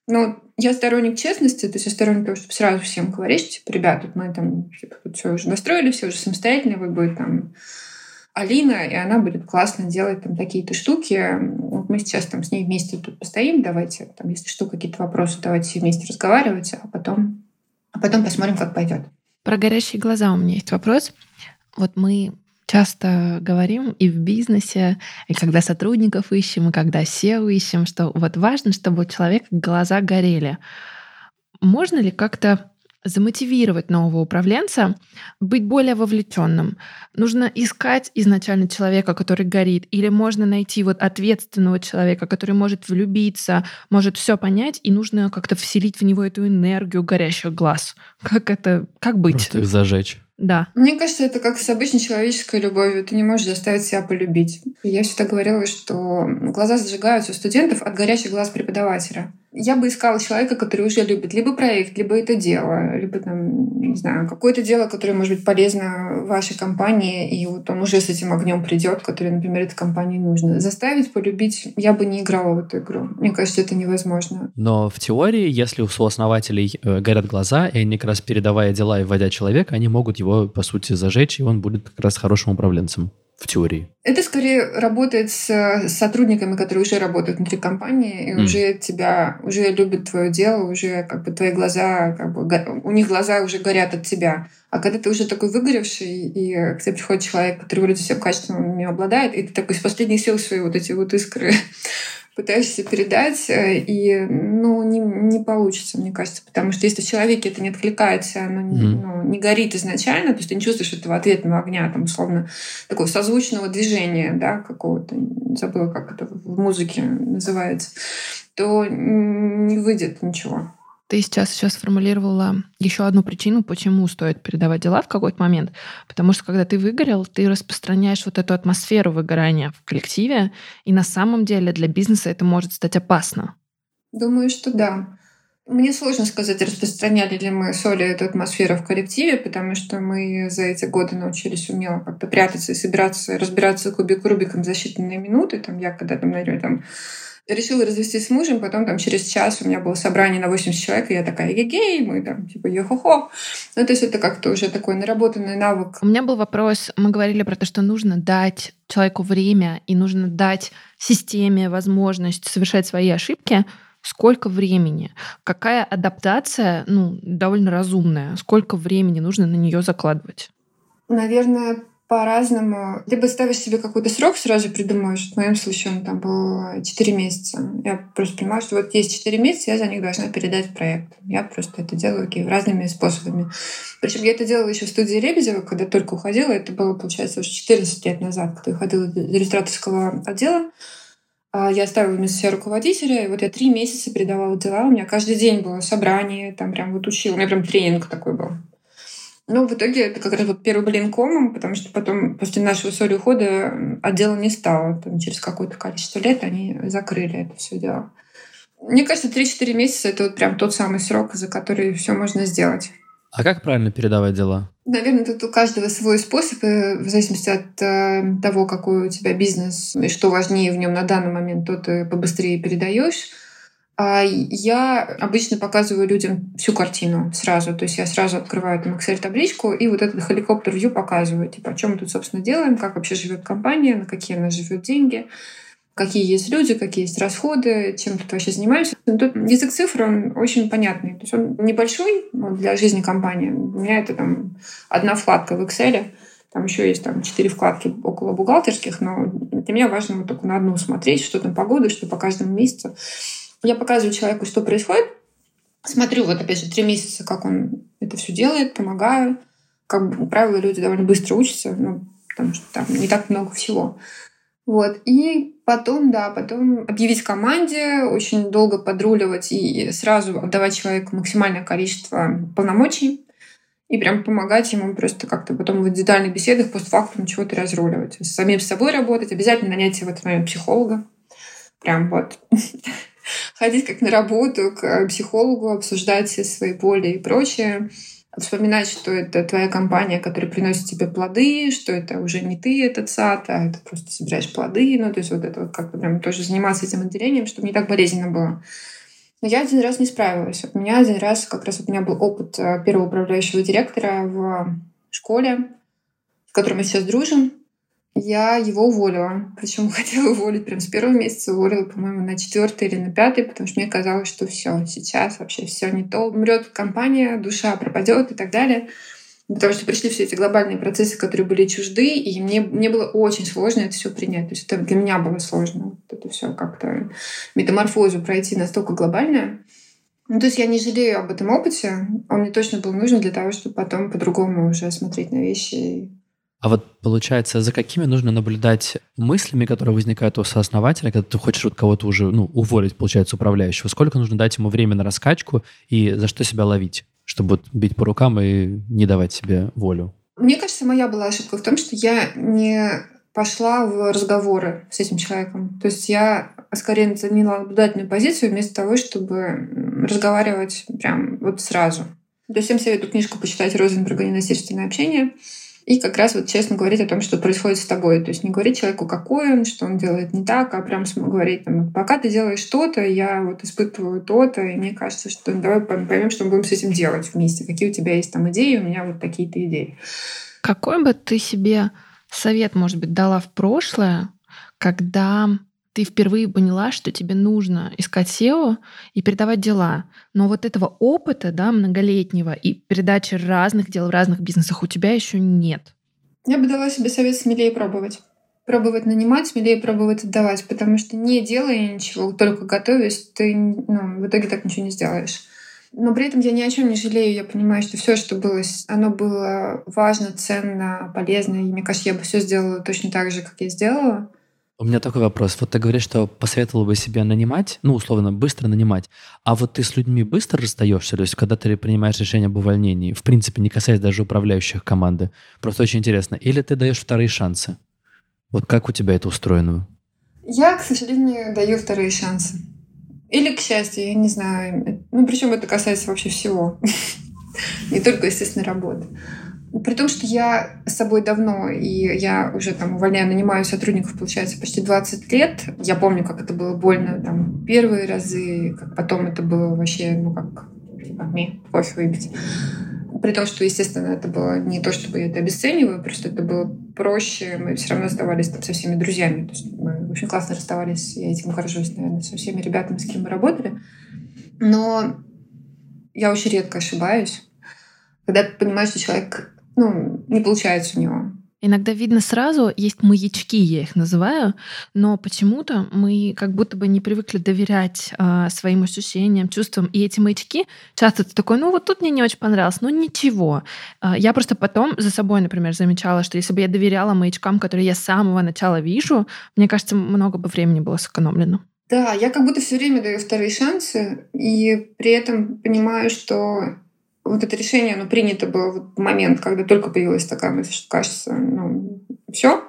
Но я сторонник честности, то есть я сторонник того, чтобы сразу всем говорить, типа, ребят, тут мы там типа, тут все уже настроили, все уже самостоятельно, вы будет там Алина, и она будет классно делать там такие-то штуки. Вот мы сейчас там с ней вместе тут постоим, давайте, там, если что, какие-то вопросы, давайте все вместе разговаривать, а потом, а потом посмотрим, как пойдет. Про горящие глаза у меня есть вопрос. Вот мы часто говорим и в бизнесе, и когда сотрудников ищем, и когда SEO ищем, что вот важно, чтобы у человека глаза горели. Можно ли как-то замотивировать нового управленца быть более вовлеченным? Нужно искать изначально человека, который горит, или можно найти вот ответственного человека, который может влюбиться, может все понять, и нужно как-то вселить в него эту энергию горящих глаз. Как это, как быть? Просто их зажечь. Да. Мне кажется, это как с обычной человеческой любовью. Ты не можешь заставить себя полюбить. Я всегда говорила, что глаза зажигаются у студентов от горящих глаз преподавателя я бы искала человека, который уже любит либо проект, либо это дело, либо там, не знаю, какое-то дело, которое может быть полезно вашей компании, и вот он уже с этим огнем придет, который, например, этой компании нужно. Заставить полюбить я бы не играла в эту игру. Мне кажется, это невозможно. Но в теории, если у сооснователей э, горят глаза, и они как раз передавая дела и вводя человека, они могут его, по сути, зажечь, и он будет как раз хорошим управленцем в теории? Это скорее работает с, с сотрудниками, которые уже работают внутри компании, и mm. уже тебя, уже любят твое дело, уже как бы твои глаза, как бы, у них глаза уже горят от тебя. А когда ты уже такой выгоревший, и к тебе приходит человек, который вроде всем качеством не обладает, и ты такой из последних сил свои вот эти вот искры пытаешься передать, э, и ну, не, не получится, мне кажется. Потому что если в человеке это не откликается, оно не, mm. ну, не горит изначально, то есть ты не чувствуешь этого ответного огня, там, условно, такого созвучного движения, да, какого-то, забыла, как это в музыке называется, то не выйдет ничего. Ты сейчас сейчас сформулировала еще одну причину, почему стоит передавать дела в какой-то момент. Потому что когда ты выгорел, ты распространяешь вот эту атмосферу выгорания в коллективе, и на самом деле для бизнеса это может стать опасно. Думаю, что да. Мне сложно сказать, распространяли ли мы с Олей эту атмосферу в коллективе, потому что мы за эти годы научились умело как-то прятаться и собираться, разбираться кубик рубиком за считанные минуты. Там я когда там, наверное, там решила развестись с мужем, потом там через час у меня было собрание на 80 человек, и я такая, егей, мы там типа йо-хо-хо. Ну, то есть это как-то уже такой наработанный навык. У меня был вопрос, мы говорили про то, что нужно дать человеку время и нужно дать системе возможность совершать свои ошибки. Сколько времени? Какая адаптация, ну, довольно разумная? Сколько времени нужно на нее закладывать? Наверное, по-разному. Либо ставишь себе какой-то срок, сразу придумаешь. В моем случае он там был 4 месяца. Я просто понимаю, что вот есть 4 месяца, я за них должна передать проект. Я просто это делаю okay, разными способами. Причем я это делала еще в студии Лебедева, когда только уходила. Это было, получается, уже 14 лет назад, когда я уходила из иллюстраторского отдела. А, я оставила вместо себя руководителя, и вот я три месяца передавала дела. У меня каждый день было собрание, там прям вот учила. У меня прям тренинг такой был. Ну, в итоге это как раз вот первый блин комом, потому что потом, после нашего с Олей ухода, отдела не стало. Там, через какое-то количество лет они закрыли это все дело. Мне кажется, 3-4 месяца — это вот прям тот самый срок, за который все можно сделать. А как правильно передавать дела? Наверное, тут у каждого свой способ, в зависимости от э, того, какой у тебя бизнес и что важнее в нем на данный момент, то ты побыстрее передаешь. А я обычно показываю людям всю картину сразу. То есть я сразу открываю там Excel-табличку и вот этот helicopter-view показываю. Типа, о чем мы тут, собственно, делаем, как вообще живет компания, на какие она живет деньги, какие есть люди, какие есть расходы, чем тут вообще занимаемся. Но тут язык цифр, он очень понятный. То есть он небольшой для жизни компании. У меня это там одна вкладка в Excel. Там еще есть там четыре вкладки около бухгалтерских, но для меня важно вот только на одну смотреть, что там погода, что по каждому месяцу. Я показываю человеку, что происходит, смотрю вот опять же три месяца, как он это все делает, помогаю. Как правило, люди довольно быстро учатся, ну, потому что там не так много всего. Вот. И потом, да, потом объявить команде, очень долго подруливать и сразу отдавать человеку максимальное количество полномочий и прям помогать ему просто как-то потом в индивидуальных беседах постфактум чего-то разруливать. С самим собой работать, обязательно нанять в этот момент психолога. Прям вот ходить как на работу к психологу, обсуждать все свои боли и прочее, вспоминать, что это твоя компания, которая приносит тебе плоды, что это уже не ты этот сад, а это просто собираешь плоды. Ну, то есть вот это вот как-то прям тоже заниматься этим отделением, чтобы не так болезненно было. Но я один раз не справилась. У меня один раз, как раз у меня был опыт э, первого управляющего директора в школе, с которым мы сейчас дружим я его уволила. Причем хотела уволить прям с первого месяца, уволила, по-моему, на четвертый или на пятый, потому что мне казалось, что все, сейчас вообще все не то. Умрет компания, душа пропадет и так далее. Потому что пришли все эти глобальные процессы, которые были чужды, и мне, мне было очень сложно это все принять. То есть это для меня было сложно. Вот это все как-то метаморфозу пройти настолько глобальное. Ну, то есть я не жалею об этом опыте. Он мне точно был нужен для того, чтобы потом по-другому уже смотреть на вещи а вот получается, за какими нужно наблюдать мыслями, которые возникают у сооснователя, когда ты хочешь вот кого-то уже ну, уволить, получается, управляющего? Сколько нужно дать ему время на раскачку и за что себя ловить, чтобы вот бить по рукам и не давать себе волю? Мне кажется, моя была ошибка в том, что я не пошла в разговоры с этим человеком. То есть я скорее заняла наблюдательную позицию вместо того, чтобы разговаривать прям вот сразу. То есть всем советую книжку почитать Розенберга «Ненасильственное общение». И как раз вот честно говорить о том, что происходит с тобой. То есть не говорить человеку, какой он, что он делает не так, а прям говорить, там, пока ты делаешь что-то, я вот испытываю то-то, и мне кажется, что ну, давай поймем, что мы будем с этим делать вместе. Какие у тебя есть там идеи, у меня вот такие-то идеи. Какой бы ты себе совет, может быть, дала в прошлое, когда ты впервые поняла, что тебе нужно искать SEO и передавать дела. Но вот этого опыта, да, многолетнего и передачи разных дел в разных бизнесах у тебя еще нет. Я бы дала себе совет смелее пробовать. пробовать нанимать, смелее пробовать отдавать, потому что не делая ничего, только готовясь, ты ну, в итоге так ничего не сделаешь. Но при этом я ни о чем не жалею. Я понимаю, что все, что было, оно было важно, ценно, полезно. И мне кажется, я бы все сделала точно так же, как я сделала. У меня такой вопрос. Вот ты говоришь, что посоветовала бы себя нанимать, ну, условно, быстро нанимать. А вот ты с людьми быстро расстаешься? То есть, когда ты принимаешь решение об увольнении, в принципе, не касаясь даже управляющих команды. Просто очень интересно. Или ты даешь вторые шансы? Вот как у тебя это устроено? Я, к сожалению, даю вторые шансы. Или, к счастью, я не знаю. Ну, причем это касается вообще всего. Не только, естественно, работы. При том, что я с собой давно, и я уже там увольняю, нанимаю сотрудников, получается, почти 20 лет. Я помню, как это было больно там первые разы, как потом это было вообще, ну, как мне кофе выпить. При том, что, естественно, это было не то, чтобы я это обесцениваю, просто это было проще. Мы все равно оставались там со всеми друзьями. То есть мы очень классно расставались, я этим горжусь, наверное, со всеми ребятами, с кем мы работали. Но я очень редко ошибаюсь. Когда ты понимаешь, что человек ну, не получается у него. Иногда видно сразу, есть маячки, я их называю, но почему-то мы как будто бы не привыкли доверять э, своим ощущениям, чувствам. И эти маячки часто ты такой, ну вот тут мне не очень понравилось, ну ничего. Э, я просто потом за собой, например, замечала, что если бы я доверяла маячкам, которые я с самого начала вижу, мне кажется, много бы времени было сэкономлено. Да, я как будто все время даю вторые шансы, и при этом понимаю, что вот это решение, оно принято было в момент, когда только появилась такая мысль, что кажется, ну, все.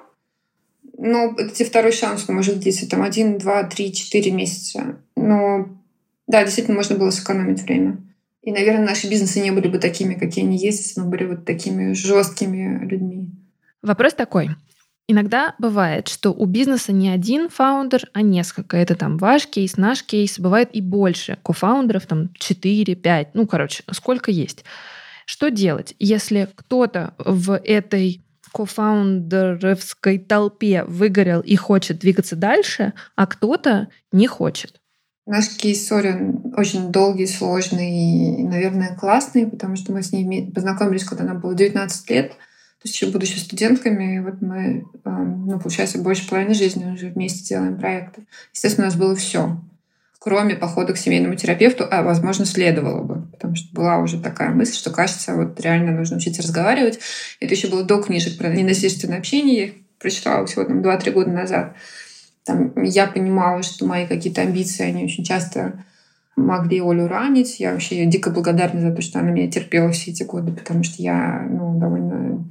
Но это второй шанс, он может длиться там один, два, три, четыре месяца. Но да, действительно можно было сэкономить время. И, наверное, наши бизнесы не были бы такими, какие они есть, если мы были вот такими жесткими людьми. Вопрос такой. Иногда бывает, что у бизнеса не один founder, а несколько. Это там ваш кейс, наш кейс. Бывает и больше. Co-founder ов там 4, 5. Ну, короче, сколько есть. Что делать, если кто-то в этой co-founder овской толпе выгорел и хочет двигаться дальше, а кто-то не хочет? Наш кейс Сорин очень долгий, сложный и, наверное, классный, потому что мы с ней познакомились, когда нам было 19 лет — еще будучи студентками, вот мы, ну, получается, больше половины жизни уже вместе делаем проекты. Естественно, у нас было все, кроме похода к семейному терапевту, а, возможно, следовало бы, потому что была уже такая мысль, что, кажется, вот реально нужно учиться разговаривать. Это еще было до книжек про ненасильственное общение, я их прочитала всего там 2-3 года назад. Там я понимала, что мои какие-то амбиции, они очень часто могли Олю ранить. Я вообще дико благодарна за то, что она меня терпела все эти годы, потому что я ну, довольно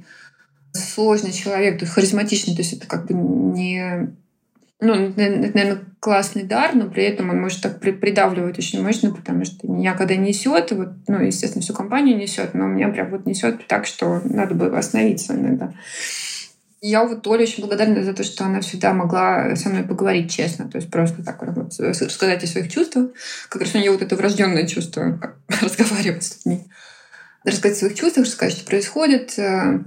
сложный человек, то есть харизматичный, то есть это как бы не... Ну, это, наверное, классный дар, но при этом он может так придавливать очень мощно, потому что меня когда несет, вот, ну, естественно, всю компанию несет, но меня прям вот несет так, что надо было остановиться иногда. Я вот Оле очень благодарна за то, что она всегда могла со мной поговорить честно, то есть просто так вот сказать о своих чувствах. Как раз у нее вот это врожденное чувство, разговаривать с людьми. Рассказать о своих чувствах, рассказать, что происходит, э,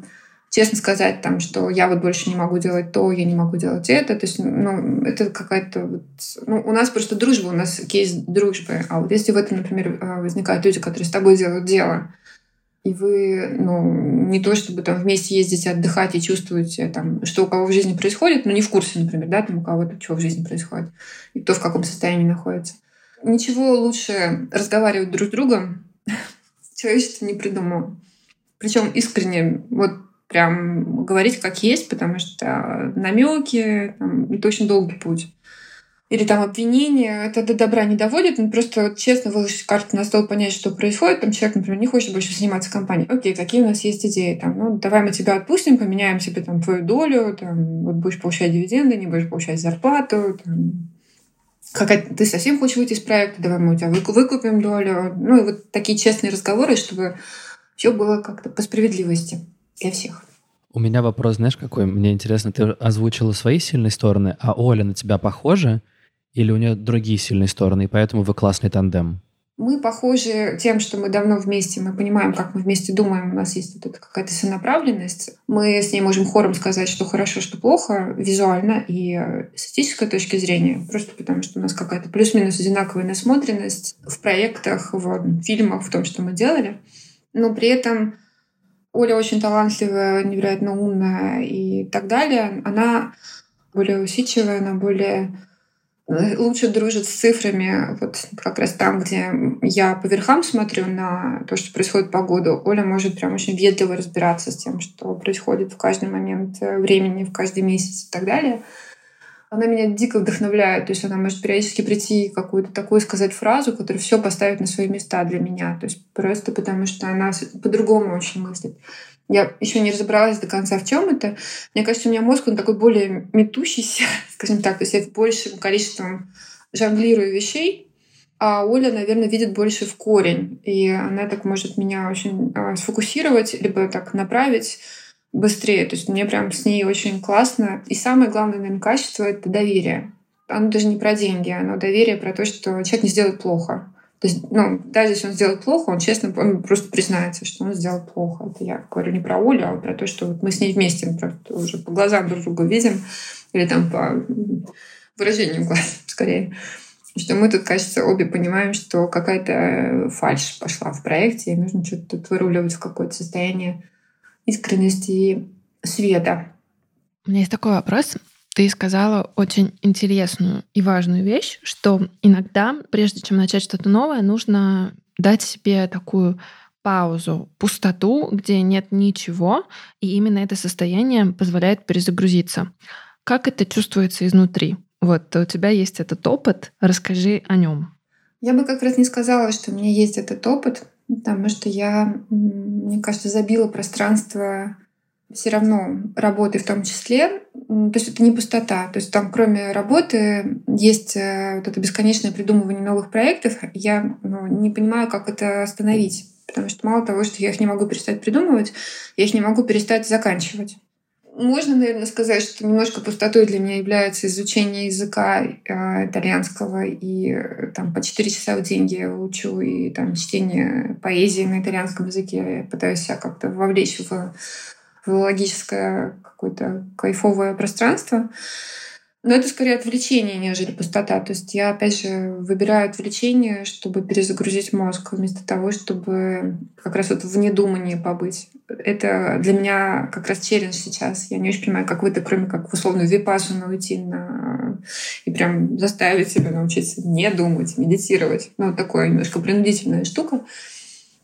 честно сказать, там, что я вот больше не могу делать то, я не могу делать это. То есть, ну, это какая-то... Вот, ну, у нас просто дружба, у нас кейс дружбы. А вот если в этом, например, а, возникают люди, которые с тобой делают дело, и вы, ну, не то чтобы там вместе ездите отдыхать и чувствуете, там, что у кого в жизни происходит, но не в курсе, например, да, там у кого-то что в жизни происходит, и кто в каком состоянии находится. Ничего лучше разговаривать друг с другом человечество не придумало. Причем искренне, вот прям говорить как есть, потому что намеки там, это очень долгий путь. Или там обвинения, это до добра не доводит, но просто вот честно выложить карту на стол, понять, что происходит. Там человек, например, не хочет больше заниматься компанией. Окей, какие у нас есть идеи? Там, ну, давай мы тебя отпустим, поменяем тебе там твою долю, там, вот будешь получать дивиденды, не будешь получать зарплату, там, как ты совсем хочешь выйти из проекта, давай мы у тебя выкупим долю. Ну и вот такие честные разговоры, чтобы все было как-то по справедливости для всех. У меня вопрос, знаешь, какой? Мне интересно, ты озвучила свои сильные стороны, а Оля на тебя похожа? Или у нее другие сильные стороны, и поэтому вы классный тандем? Мы похожи тем, что мы давно вместе, мы понимаем, как мы вместе думаем, у нас есть вот эта какая-то сонаправленность. Мы с ней можем хором сказать, что хорошо, что плохо, визуально и с этической точки зрения, просто потому что у нас какая-то плюс-минус одинаковая насмотренность в проектах, в фильмах, в том, что мы делали. Но при этом Оля очень талантливая, невероятно умная и так далее. Она более усидчивая, она более э, лучше дружит с цифрами. Вот как раз там, где я по верхам смотрю на то, что происходит в погоду, Оля может прям очень въедливо разбираться с тем, что происходит в каждый момент э, времени, в каждый месяц и так далее. Она меня дико вдохновляет. То есть она может периодически прийти и какую-то такую сказать фразу, которая все поставит на свои места для меня. То есть просто потому, что она по-другому очень мыслит. Я еще не разобралась до конца, в чем это. Мне кажется, у меня мозг, он такой более метущийся, скажем так. То есть я большим количеством жонглирую вещей, а Оля, наверное, видит больше в корень. И она так может меня очень а, сфокусировать, либо так направить быстрее. То есть мне прям с ней очень классно. И самое главное, наверное, качество — это доверие. Оно даже не про деньги, оно доверие про то, что человек не сделает плохо. То есть, ну, даже если он сделает плохо, он честно, он просто признается, что он сделал плохо. Это я говорю не про Олю, а про то, что вот мы с ней вместе просто уже по глазам друг друга видим, или там по выражению глаз, скорее. Что мы тут, кажется, обе понимаем, что какая-то фальш пошла в проекте, и нужно что-то тут выруливать в какое-то состояние искренности света. У меня есть такой вопрос. Ты сказала очень интересную и важную вещь, что иногда, прежде чем начать что-то новое, нужно дать себе такую паузу, пустоту, где нет ничего, и именно это состояние позволяет перезагрузиться. Как это чувствуется изнутри? Вот у тебя есть этот опыт, расскажи о нем. Я бы как раз не сказала, что у меня есть этот опыт, потому что я, мне кажется, забила пространство все равно работы в том числе. То есть это не пустота. То есть там кроме работы есть э, вот это бесконечное придумывание новых проектов. Я ну, не понимаю, как это остановить. Потому что мало того, что я их не могу перестать придумывать, я их не могу перестать заканчивать. Можно, наверное, сказать, что немножко пустотой для меня является изучение языка э, итальянского. И э, там по 4 часа в день я учу, и там чтение поэзии на итальянском языке. Я пытаюсь себя как-то вовлечь в филологическое какое-то кайфовое пространство. Но это скорее отвлечение, нежели пустота. То есть я, опять же, выбираю отвлечение, чтобы перезагрузить мозг, вместо того, чтобы как раз вот в недумании побыть. Это для меня как раз челлендж сейчас. Я не очень понимаю, как выйти, кроме как в условную випассану уйти на... и прям заставить себя научиться не думать, медитировать. Ну, вот такая немножко принудительная штука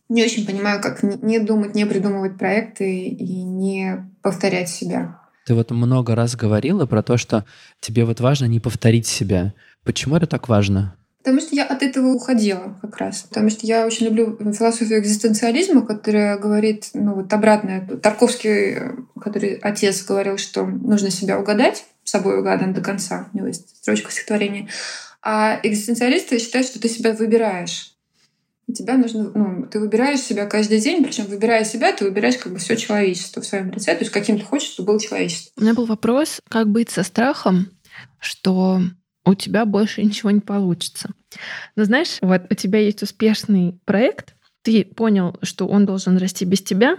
не очень понимаю, как не думать, не придумывать проекты и не повторять себя. Ты вот много раз говорила про то, что тебе вот важно не повторить себя. Почему это так важно? Потому что я от этого уходила как раз. Потому что я очень люблю философию экзистенциализма, которая говорит, ну вот обратное. Тарковский, который отец говорил, что нужно себя угадать, собой угадан до конца. У него есть строчка стихотворения. А экзистенциалисты считают, что ты себя выбираешь тебя нужно, ну, ты выбираешь себя каждый день, причем выбирая себя, ты выбираешь как бы все человечество в своем лице, то есть каким ты хочешь, чтобы было человечество. У меня был вопрос, как быть со страхом, что у тебя больше ничего не получится. Но знаешь, вот у тебя есть успешный проект, ты понял, что он должен расти без тебя,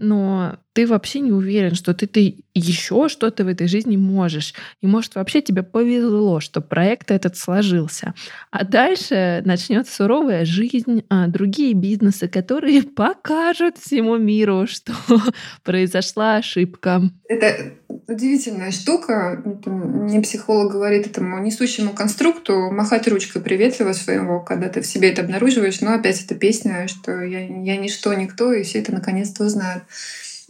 но ты вообще не уверен, что ты, ты еще что-то в этой жизни можешь. И может вообще тебе повезло, что проект этот сложился. А дальше начнется суровая жизнь, а другие бизнесы, которые покажут всему миру, что произошла ошибка. Это удивительная штука. Мне психолог говорит этому несущему конструкту махать ручкой приветливо своего, когда ты в себе это обнаруживаешь. Но опять эта песня, что я, я ничто, никто, и все это наконец-то узнают.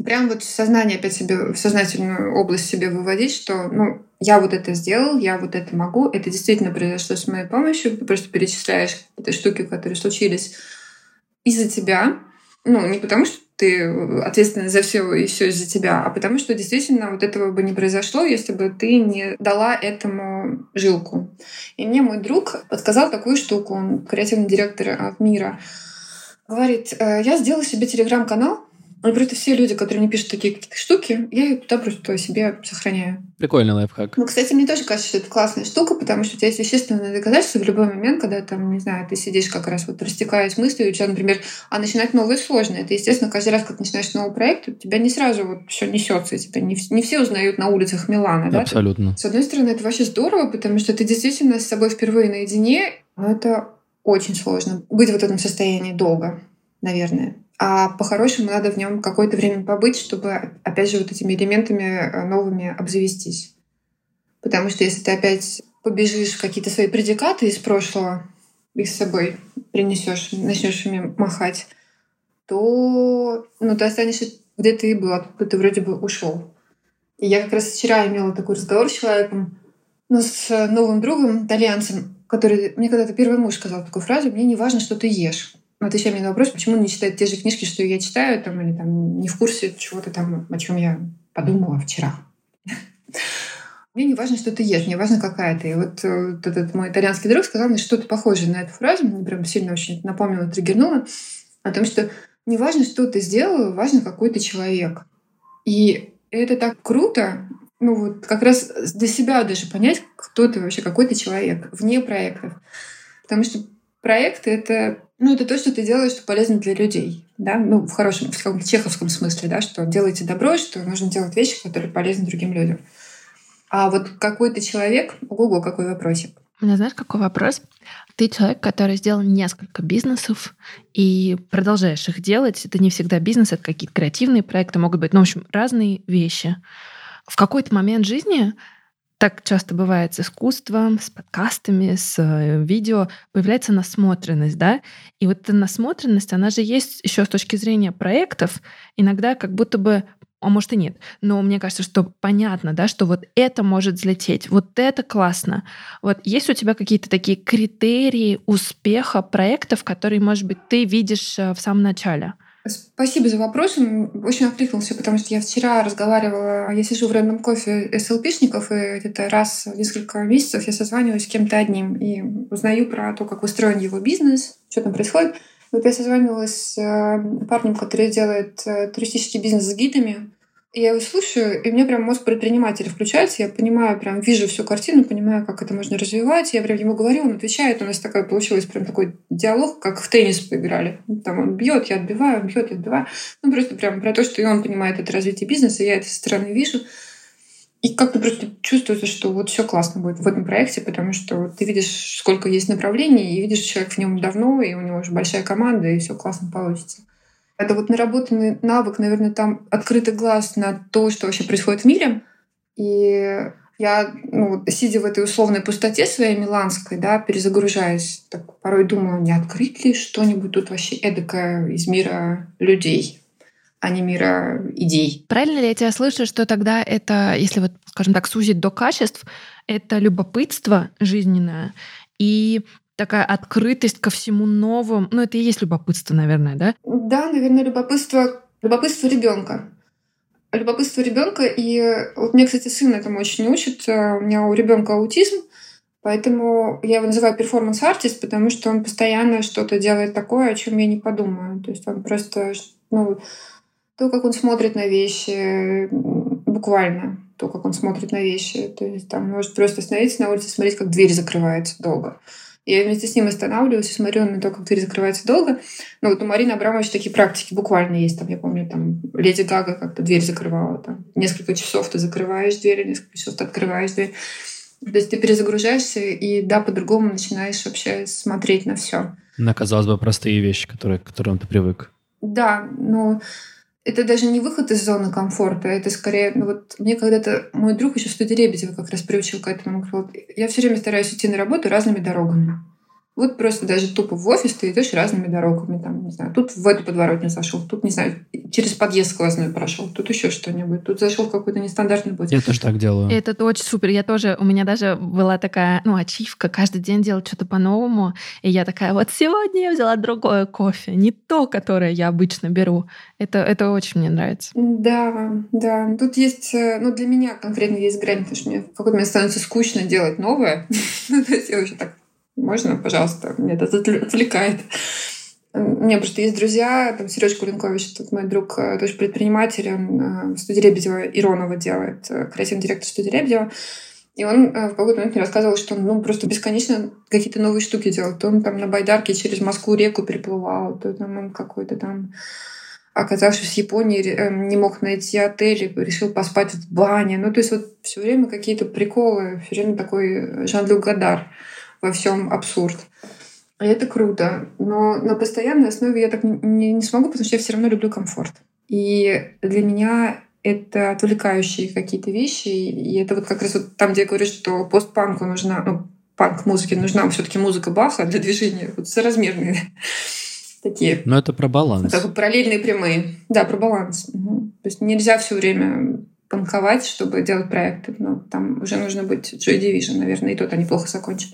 Прям вот сознание опять себе, в сознательную область себе выводить, что ну, я вот это сделал, я вот это могу, это действительно произошло с моей помощью. Ты просто перечисляешь какие-то штуки, которые случились из-за тебя. Ну, не потому что ты ответственна за все и все из-за тебя, а потому что действительно вот этого бы не произошло, если бы ты не дала этому жилку. И мне мой друг подсказал такую штуку, он креативный директор от мира. Говорит, «Э, я сделала себе телеграм-канал, ну, просто все люди, которые не пишут такие какие-то штуки, я их туда просто себе сохраняю. Прикольный лайфхак. Ну, кстати, мне тоже кажется, что это классная штука, потому что у тебя есть вещественное доказательство в любой момент, когда там, не знаю, ты сидишь как раз вот растекаясь мыслью, у тебя, например, а начинать новое сложно. Это, естественно, каждый раз, как начинаешь новый проект, у тебя не сразу вот все несется, тебя не, не все узнают на улицах Милана, да? Абсолютно. С одной стороны, это вообще здорово, потому что ты действительно с собой впервые наедине, но это очень сложно быть в этом состоянии долго, наверное а по-хорошему надо в нем какое-то время побыть, чтобы, опять же, вот этими элементами э, новыми обзавестись. Потому что если ты опять побежишь какие-то свои предикаты из прошлого, их с собой принесешь, начнешь ими махать, то ну, ты останешься где ты был, откуда ты вроде бы ушел. И я как раз вчера имела такой разговор с человеком, ну, с новым другом, итальянцем, который мне когда-то первый муж сказал такую фразу, мне не важно, что ты ешь. Отвечая мне на вопрос, почему он не читает те же книжки, что я читаю, там, или там не в курсе чего-то там, о чем я подумала вчера. Мне не важно, что ты ешь, мне важно, какая ты. И вот, э, вот этот мой итальянский друг сказал мне что-то похожее на эту фразу, мне прям сильно очень напомнило, триггернуло, о том, что не важно, что ты сделал, важно, какой ты человек. И это так круто, ну вот как раз для себя даже понять, кто ты вообще, какой ты человек, вне проектов. Потому что проекты — это, ну, это то, что ты делаешь, что полезно для людей. Да? Ну, в хорошем, в каком-то чеховском смысле, да, что делайте добро, что нужно делать вещи, которые полезны другим людям. А вот какой ты человек? Ого, какой вопросик. У меня знаешь, какой вопрос? Ты человек, который сделал несколько бизнесов и продолжаешь их делать. Это не всегда бизнес, это какие-то креативные проекты, могут быть, ну, в общем, разные вещи. В какой-то момент жизни так часто бывает с искусством, с подкастами, с э, видео, появляется насмотренность, да? И вот эта насмотренность, она же есть еще с точки зрения проектов, иногда как будто бы а может и нет. Но мне кажется, что понятно, да, что вот это может взлететь, вот это классно. Вот есть у тебя какие-то такие критерии успеха проектов, которые, может быть, ты видишь э, в самом начале? Спасибо за вопрос. Он очень откликнулся, потому что я вчера разговаривала, я сижу в рандом кофе СЛПшников, и где-то раз в несколько месяцев я созваниваюсь с кем-то одним и узнаю про то, как устроен его бизнес, что там происходит. Вот я созванивалась с э, парнем, который делает э, туристический бизнес с гидами. Я его слушаю, и меня прям мозг предпринимателя включается, я понимаю, прям вижу всю картину, понимаю, как это можно развивать. Я прям ему говорю, он отвечает, у нас такая получилась прям такой диалог, как в теннис поиграли. Там он бьет, я отбиваю, он бьет, я отбиваю. Ну, просто прям про то, что и он понимает это развитие бизнеса, я это со стороны вижу. И как-то просто чувствуется, что вот все классно будет в этом проекте, потому что ты видишь, сколько есть направлений, и видишь, человек в нем давно, и у него уже большая команда, и все классно получится. Это вот наработанный навык, наверное, там открытый глаз на то, что вообще происходит в мире. И я, ну, сидя в этой условной пустоте своей миланской, да, перезагружаясь, так порой думаю, не открыть ли что-нибудь тут вообще эдакое из мира людей, а не мира идей. Правильно ли я тебя слышу, что тогда это, если вот, скажем так, сузить до качеств, это любопытство жизненное и такая открытость ко всему новому. Ну, это и есть любопытство, наверное, да? Да, наверное, любопытство, любопытство ребенка. Любопытство ребенка. И вот мне, кстати, сын этому очень учит. У меня у ребенка аутизм. Поэтому я его называю перформанс-артист, потому что он постоянно что-то делает такое, о чем я не подумаю. То есть он просто, ну, то, как он смотрит на вещи, буквально то, как он смотрит на вещи. То есть там может просто остановиться на улице смотреть, как дверь закрывается долго. Я вместе с ним останавливаюсь и смотрю на то, как дверь закрывается долго. Ну вот у Марины Абрамович такие практики буквально есть. Там, я помню, там Леди Гага как-то дверь закрывала. Там, несколько часов ты закрываешь дверь, несколько часов ты открываешь дверь. То есть ты перезагружаешься и, да, по-другому начинаешь вообще смотреть на все. На, казалось бы, простые вещи, которые, к которым ты привык. Да, но это даже не выход из зоны комфорта, это скорее, ну вот мне когда-то мой друг еще в студии Лебедева как раз приучил к этому, я все время стараюсь идти на работу разными дорогами. Вот просто даже тупо в офис ты идешь разными дорогами. Там, не знаю, тут в эту подворотню зашел, тут, не знаю, через подъезд сквозной прошел, тут еще что-нибудь, тут зашел в какой-то нестандартный путь. Я тоже так делаю. Это очень супер. Я тоже, у меня даже была такая, ну, ачивка, каждый день делать что-то по-новому. И я такая, вот сегодня я взяла другое кофе, не то, которое я обычно беру. Это, это очень мне нравится. Да, да. Тут есть, э, ну, для меня конкретно есть грань, потому что мне в какой-то момент становится скучно делать новое. Ну, то есть я уже так можно, пожалуйста, меня это отвлекает. У меня просто есть друзья, там Сереж Кулинкович, тут мой друг, э, тоже предприниматель, он э, в студии Лебедева Иронова делает, э, креативный директор студии Лебедева. И он в какой-то момент мне рассказывал, что он ну, просто бесконечно какие-то новые штуки делал. То он там на байдарке через Москву реку переплывал, то там он какой-то там оказавшись в Японии, не мог найти отель, решил поспать в бане. Ну, то есть вот все время какие-то приколы, все время такой Жан-Люк Гадар во всем абсурд. И это круто. Но на постоянной основе я так не, не смогу, потому что я все равно люблю комфорт. И для меня это отвлекающие какие-то вещи. И это вот как раз вот там, где я говорю, что постпанку нужна, ну, панк-музыке нужна все-таки музыка Баха для движения, вот соразмерные такие. Но это про баланс. Как параллельные прямые. Да, про баланс. Угу. То есть нельзя все время панковать, чтобы делать проекты. Но там уже нужно быть Joy Division, наверное, и тот они плохо закончат.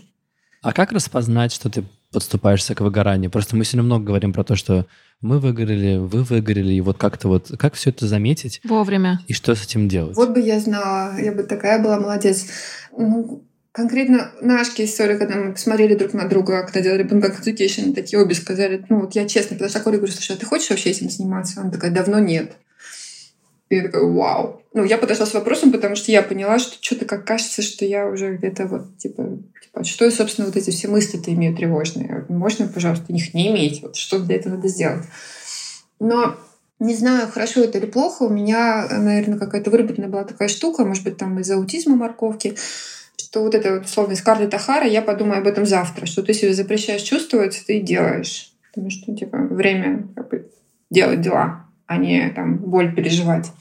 А как распознать, что ты подступаешься к выгоранию? Просто мы сегодня много говорим про то, что мы выгорели, вы выгорели, и вот как-то вот, как все это заметить? Вовремя. И что с этим делать? Вот бы я знала, я бы такая была молодец. Ну, конкретно нашки история, когда мы посмотрели друг на друга, когда делали Bangkok Education, такие обе сказали, ну вот я честно подошла к Оле и говорю, слушай, а ты хочешь вообще этим заниматься? Она такая, давно нет. И я такая, вау. Ну, я подошла с вопросом, потому что я поняла, что что-то как кажется, что я уже где-то вот, типа, типа, что, собственно, вот эти все мысли-то имею тревожные. Можно, пожалуйста, их не иметь? Вот что для этого надо сделать? Но не знаю, хорошо это или плохо. У меня, наверное, какая-то выработанная была такая штука, может быть, там из-за аутизма морковки, что вот это вот условно Скарлетт Ахара, я подумаю об этом завтра, что ты себе запрещаешь чувствовать, ты делаешь. Потому что, типа, время как бы, делать дела а не там боль переживать.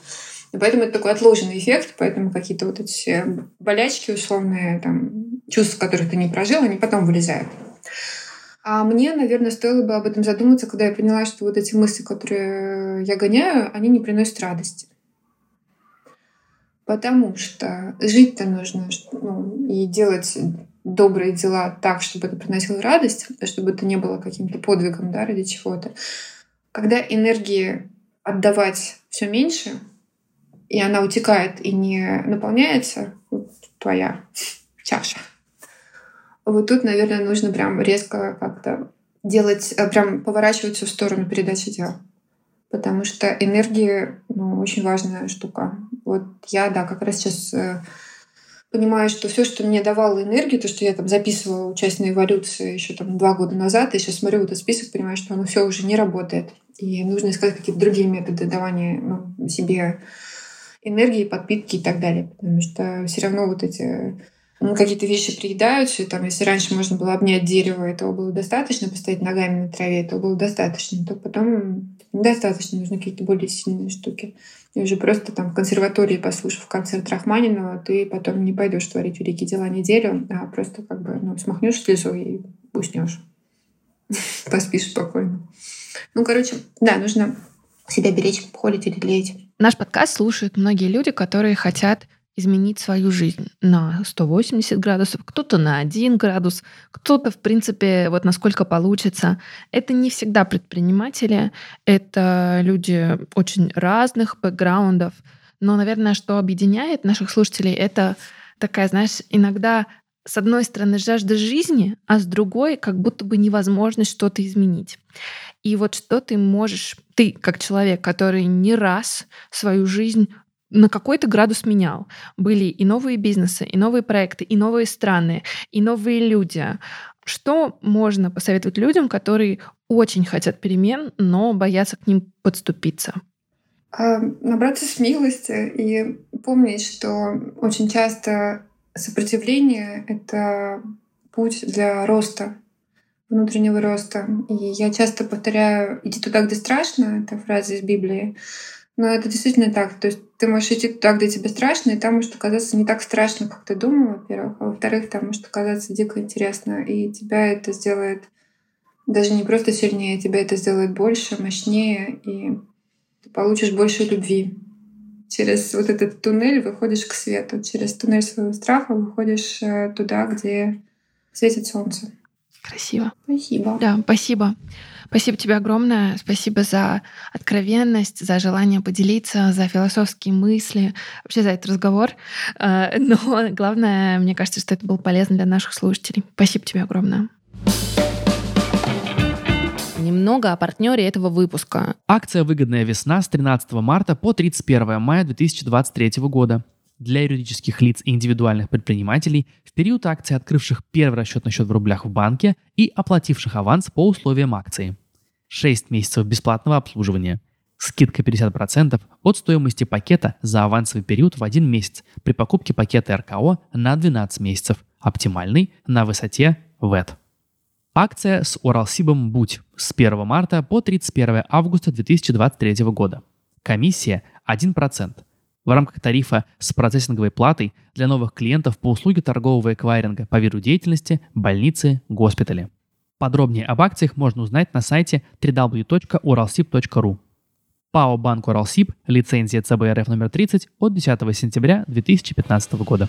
И поэтому это такой отложенный эффект, поэтому какие-то вот эти все болячки условные, там, чувства, которых ты не прожил, они потом вылезают. А мне, наверное, стоило бы об этом задуматься, когда я поняла, что вот эти мысли, которые я гоняю, они не приносят радости. Потому что жить-то нужно ну, и делать добрые дела так, чтобы это приносило радость, чтобы это не было каким-то подвигом да, ради чего-то. Когда энергии отдавать все меньше, и она утекает и не наполняется, вот твоя чаша. Вот тут, наверное, нужно прям резко как-то делать, э, прям поворачиваться в сторону передачи дел. Потому что энергия, ну, очень важная штука. Вот я, да, как раз сейчас э, понимаю, что все, что мне давало энергию, то, что я там записывала участие эволюции еще там два года назад, и сейчас смотрю этот список, понимаю, что оно все уже не работает. И нужно искать какие-то другие методы давания ну, себе энергии, подпитки и так далее. Потому что все равно вот эти ну, какие-то вещи приедаются. И, там, если раньше можно было обнять дерево, этого было достаточно, постоять ногами на траве, этого было достаточно, то потом недостаточно, нужны какие-то более сильные штуки. И уже просто там в консерватории, послушав концерт Рахманинова, ты потом не пойдешь творить великие дела неделю, а просто как бы ну, смахнешь слезу и уснешь. Поспишь спокойно. Ну, короче, да, нужно себя беречь, холить или леять. Наш подкаст слушают многие люди, которые хотят изменить свою жизнь на 180 градусов, кто-то на 1 градус, кто-то, в принципе, вот насколько получится. Это не всегда предприниматели, это люди очень разных бэкграундов. Но, наверное, что объединяет наших слушателей, это такая, знаешь, иногда с одной стороны жажда жизни, а с другой как будто бы невозможность что-то изменить. И вот что ты можешь, ты как человек, который не раз свою жизнь на какой-то градус менял. Были и новые бизнесы, и новые проекты, и новые страны, и новые люди. Что можно посоветовать людям, которые очень хотят перемен, но боятся к ним подступиться? А, набраться смелости и помнить, что очень часто сопротивление — это путь для роста, внутреннего роста. И я часто повторяю «иди туда, где страшно» — это фраза из Библии. Но это действительно так. То есть ты можешь идти туда, где тебе страшно, и там может оказаться не так страшно, как ты думал, во-первых. А во-вторых, там может оказаться дико интересно. И тебя это сделает даже не просто сильнее, тебя это сделает больше, мощнее, и ты получишь больше любви через вот этот туннель выходишь к свету. Через туннель своего страха выходишь э, туда, где светит солнце. Красиво. Спасибо. Да, спасибо. Спасибо тебе огромное. Спасибо за откровенность, за желание поделиться, за философские мысли, вообще за этот разговор. Э, но главное, мне кажется, что это было полезно для наших слушателей. Спасибо тебе огромное немного о партнере этого выпуска. Акция «Выгодная весна» с 13 марта по 31 мая 2023 года. Для юридических лиц и индивидуальных предпринимателей в период акции, открывших первый расчетный счет в рублях в банке и оплативших аванс по условиям акции. 6 месяцев бесплатного обслуживания. Скидка 50% от стоимости пакета за авансовый период в один месяц при покупке пакета РКО на 12 месяцев. Оптимальный на высоте ВЭТ. Акция с Уралсибом «Будь» с 1 марта по 31 августа 2023 года. Комиссия 1%. В рамках тарифа с процессинговой платой для новых клиентов по услуге торгового эквайринга по виду деятельности, больницы, госпитали. Подробнее об акциях можно узнать на сайте www.uralsip.ru. ПАО «Банк Уралсиб», лицензия ЦБРФ номер 30 от 10 сентября 2015 года.